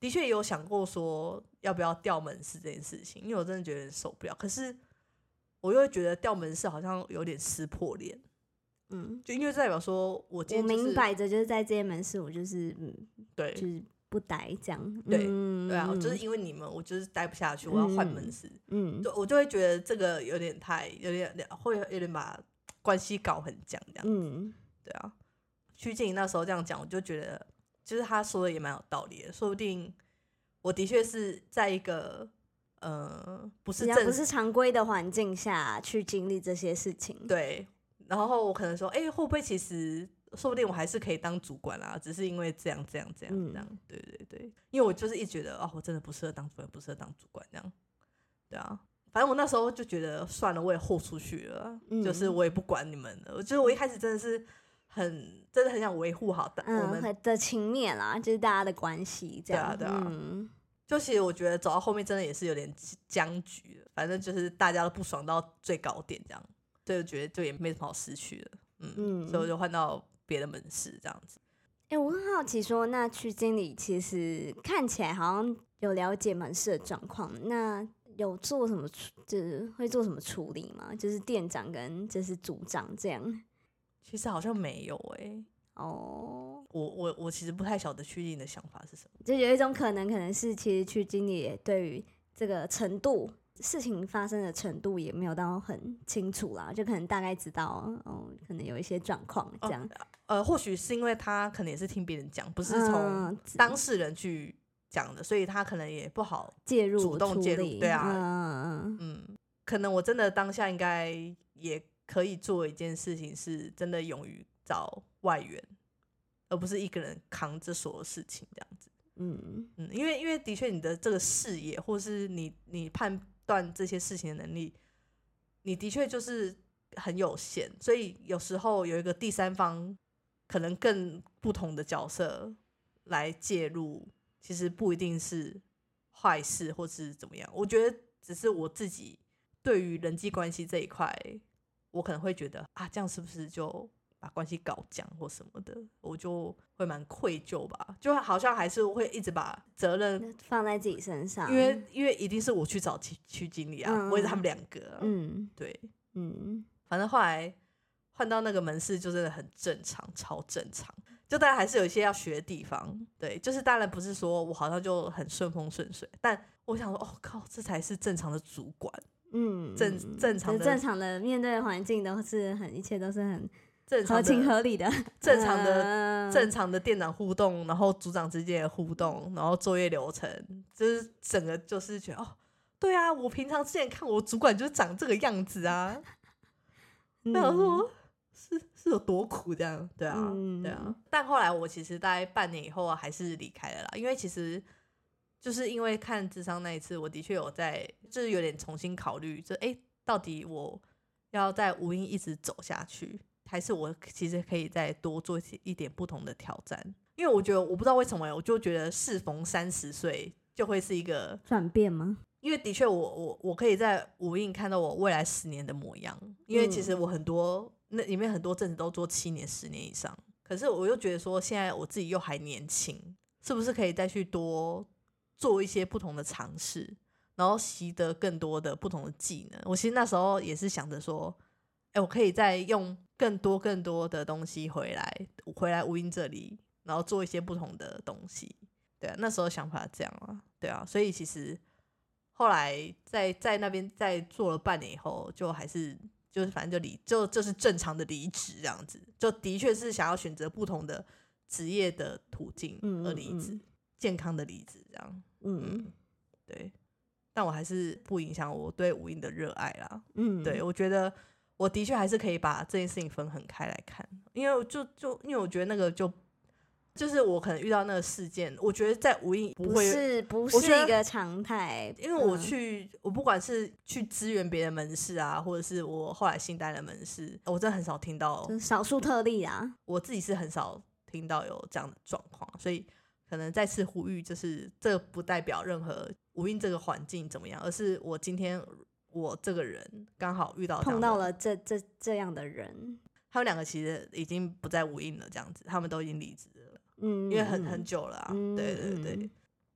的确有想过说要不要调门市这件事情，因为我真的觉得受不了。可是我又会觉得调门市好像有点撕破脸，嗯，就因为代表说我今我天、就是、明摆着就是在这些门市，我就是嗯，对就是不待这样，对嗯、对啊，就是因为你们，我就是待不下去，我要换门市。嗯就，我就会觉得这个有点太有点会有点把关系搞很僵这样。嗯对啊，曲静那时候这样讲，我就觉得就是他说的也蛮有道理的，说不定我的确是在一个呃不是正不是常规的环境下去经历这些事情，对，然后我可能说，哎、会不会其实说不定我还是可以当主管啦，只是因为这样这样这样嗯这样，对对对，因为我就是一直觉得哦，我真的不适合当主管，不适合当主管这样，对啊。反正我那时候就觉得算了，我也豁出去了嗯，就是嗯我也不管你们了。就是我一开始真的是很真的很想维护好的、我嗯，的情面啦，就是大家的关系这样，对啊对啊嗯就其实我觉得走到后面真的也是有点僵局了，反正就是大家都不爽到最高点这样，所以我觉得就也没什么好失去的，嗯，嗯所以我就换到别的门市这样子。哎、我很好奇说，那区经理其实看起来好像有了解门市的状况，那有做什么处，就是会做什么处理吗？就是店长跟就是组长这样。其实好像没有诶、哦，我我我其实不太晓得确定的想法是什么。就有一种可能，可能是其实区经理也对于这个程度。事情发生的程度也没有到很清楚啦，就可能大概知道，哦，可能有一些状况这样。呃，或许是因为他可能也是听别人讲，不是从嗯当事人去讲的，所以他可能也不好。介入主动介入理对啊嗯嗯嗯嗯，可能我真的当下应该也可以做一件事情，是真的勇于找外援，而不是一个人扛着所有事情这样子。嗯嗯，因为因为的确你的这个视野，或是你你判断这些事情的能力，你的确就是很有限，所以有时候有一个第三方，可能更不同的角色来介入，其实不一定是坏事或是怎么样。我觉得只是我自己对于人际关系这一块，我可能会觉得啊，这样是不是就把关系搞僵或什么的，我就会蛮愧疚吧，就好像还是会一直把责任，嗯，放在自己身上，因为因为一定是我去找区区经理啊，嗯我也是他们两个啊、嗯对，嗯。反正后来换到那个门市就真的很正常，超正常。就当然还是有一些要学的地方，对，就是当然不是说我好像就很顺风顺水，但我想说，哦靠，这才是正常的主管，嗯，正嗯正常的正常的面对环境都是很，一切都是很正常合情合理的，正常的嗯。正常的店长互动，然后组长之间的互动，然后作业流程，就是整个就是觉得哦，对啊，我平常之前看我主管就是长这个样子啊，那我嗯说是是有多苦这样，对啊，嗯对啊。但后来我其实大概半年以后还是离开了啦，因为其实就是因为看智商那一次，我的确有在就是有点重新考虑，就哎、诶到底我要在无音一直走下去，还是我其实可以再多做一些一点不同的挑战？因为我觉得我不知道为什么，我就觉得适逢三十岁就会是一个转变吗？因为的确我，我我可以在无印看到我未来十年的模样。因为其实我很多、那里面很多阵子都做七年、十年以上，可是我又觉得说，现在我自己又还年轻，是不是可以再去多做一些不同的尝试，然后习得更多的不同的技能？我其实那时候也是想着说，哎、我可以再用更多更多的东西回来，回来无音这里，然后做一些不同的东西。对啊，那时候想法这样啊，对啊，所以其实后来在在那边在做了半年以后，就还是就是反正就离就就是正常的离职这样子，就的确是想要选择不同的职业的途径而离职，嗯健康的离职这样，嗯对，但我还是不影响我对无印的热爱啦，嗯，对，我觉得我的确还是可以把这件事情分很开来看，因为就就因为我觉得那个就就是我可能遇到那个事件，我觉得在无印不不会是不我觉得是一个常态，因为我嗯。去，我不管是去支援别的门市啊，或者是我后来新待的门市，我真的很少听到，少数特例啊。我自己是很少听到有这样的状况，所以可能再次呼吁，就是这不代表任何无印这个环境怎么样，而是我今天我这个人刚好遇到碰到了这这这样的人，他们两个其实已经不在无印了，这样子，他们都已经离职了，嗯，因为很嗯很久了、啊，嗯对对对。嗯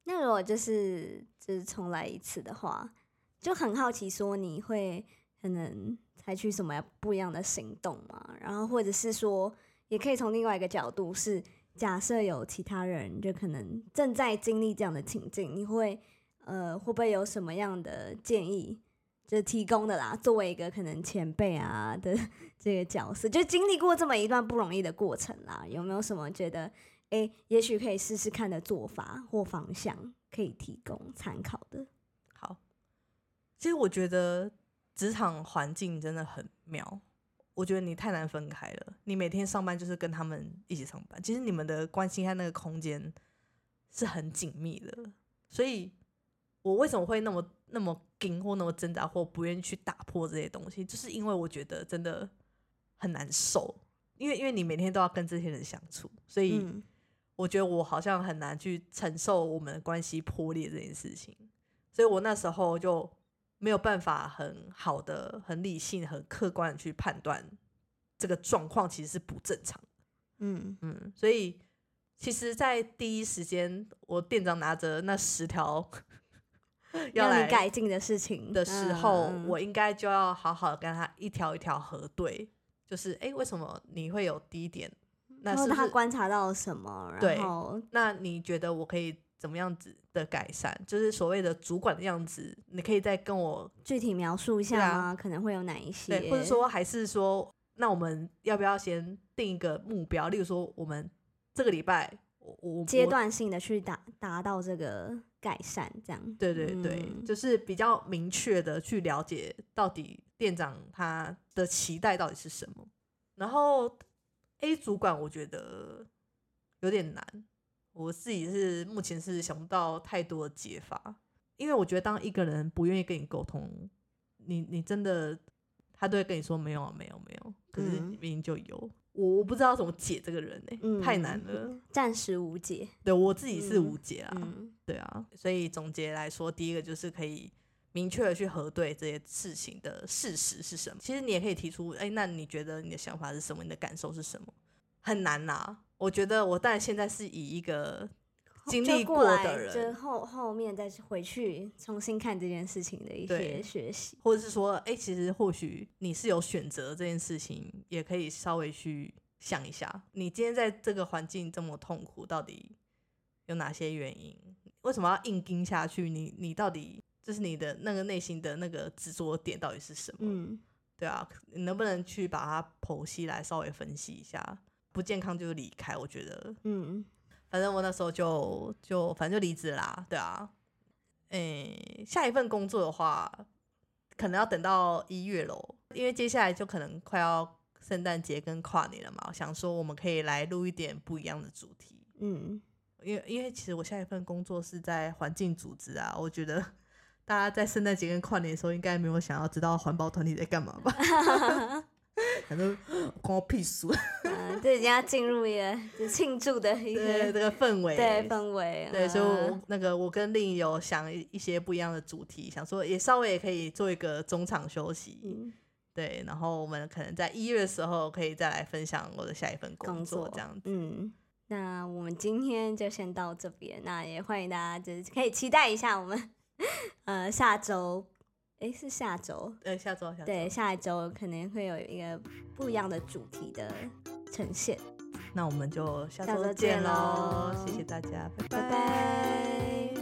那如果就是就是重来一次的话，就很好奇说你会可能采取什么不一样的行动嘛？然后或者是说，也可以从另外一个角度是，假设有其他人就可能正在经历这样的情境，你会呃会不会有什么样的建议？就提供的啦，作为一个可能前辈啊的 这个角色，就经历过这么一段不容易的过程啦，有没有什么觉得诶，也许可以试试看的做法或方向可以提供参考的？好，其实我觉得职场环境真的很妙。我觉得你太难分开了，你每天上班就是跟他们一起上班，其实你们的关系和那个空间是很紧密的。所以，我为什么会那么那么紧或那么挣扎或不愿意去打破这些东西，就是因为我觉得真的很难受，因为因为你每天都要跟这些人相处，所以。嗯我觉得我好像很难去承受我们的关系破裂这件事情，所以我那时候就没有办法很好的、很理性、很客观的去判断这个状况其实是不正常的。嗯嗯，所以其实，在第一时间，我店长拿着那十条 要来改进的事情的时候，我应该就要好好跟他一条一条核对，就是哎、诶为什么你会有低点？那是不是观察到了什么，对然后那你觉得我可以怎么样子的改善？就是所谓的主管的样子，你可以再跟我具体描述一下吗？可能会有哪一些？对，或者说还是说，那我们要不要先定一个目标？例如说，我们这个礼拜，我我阶，段性的去达达到这个改善，这样。对对对，嗯就是比较明确的去了解到底店长他的期待到底是什么。然后 A 主管，我觉得有点难，我自己是目前是想不到太多的解法，因为我觉得当一个人不愿意跟你沟通，你你真的他都会跟你说没有啊，没有没有，可是嗯明明就有，我我不知道怎么解这个人呢、嗯太难了。暂时无解。对我自己是嗯无解啊，嗯对啊，所以总结来说，第一个就是可以明确的去核对这些事情的事实是什么。其实你也可以提出，哎、那你觉得你的想法是什么？你的感受是什么？很难呐、我觉得我当然现在是以一个经历就过来的就人，后后面再回去重新看这件事情的一些学习。或者是说，哎、其实或许你是有选择这件事情，也可以稍微去想一下，你今天在这个环境这么痛苦，到底有哪些原因？为什么要硬盯下去？你你到底就是你的那个内心的那个执着点到底是什么？嗯对啊，你能不能去把它剖析来稍微分析一下？不健康就离开，我觉得，嗯，反正我那时候就就反正就离职啦，对啊，诶、下一份工作的话，可能要等到一月喽，因为接下来就可能快要圣诞节跟跨年了嘛，我想说我们可以来录一点不一样的主题，嗯，因为因为其实我下一份工作是在环境组织啊，我觉得大家在圣诞节跟跨年的时候，应该没有想要知道环保团体在干嘛吧？反正关我屁事。嗯，这已经要进入一个就庆祝的一个对这个氛围，对氛围，对，所以我嗯那个我跟令有想一一些不一样的主题，想说也稍微也可以做一个中场休息，嗯对，然后我们可能在一月的时候可以再来分享我的下一份工工作作这样子。嗯，那我们今天就先到这边，那也欢迎大家就是可以期待一下我们呃下周，诶，是下周，对，下周下，对，下一周可能会有一个不一样的主题的呈现，那我们就下下周周见见喽喽，谢谢大家，拜。拜拜。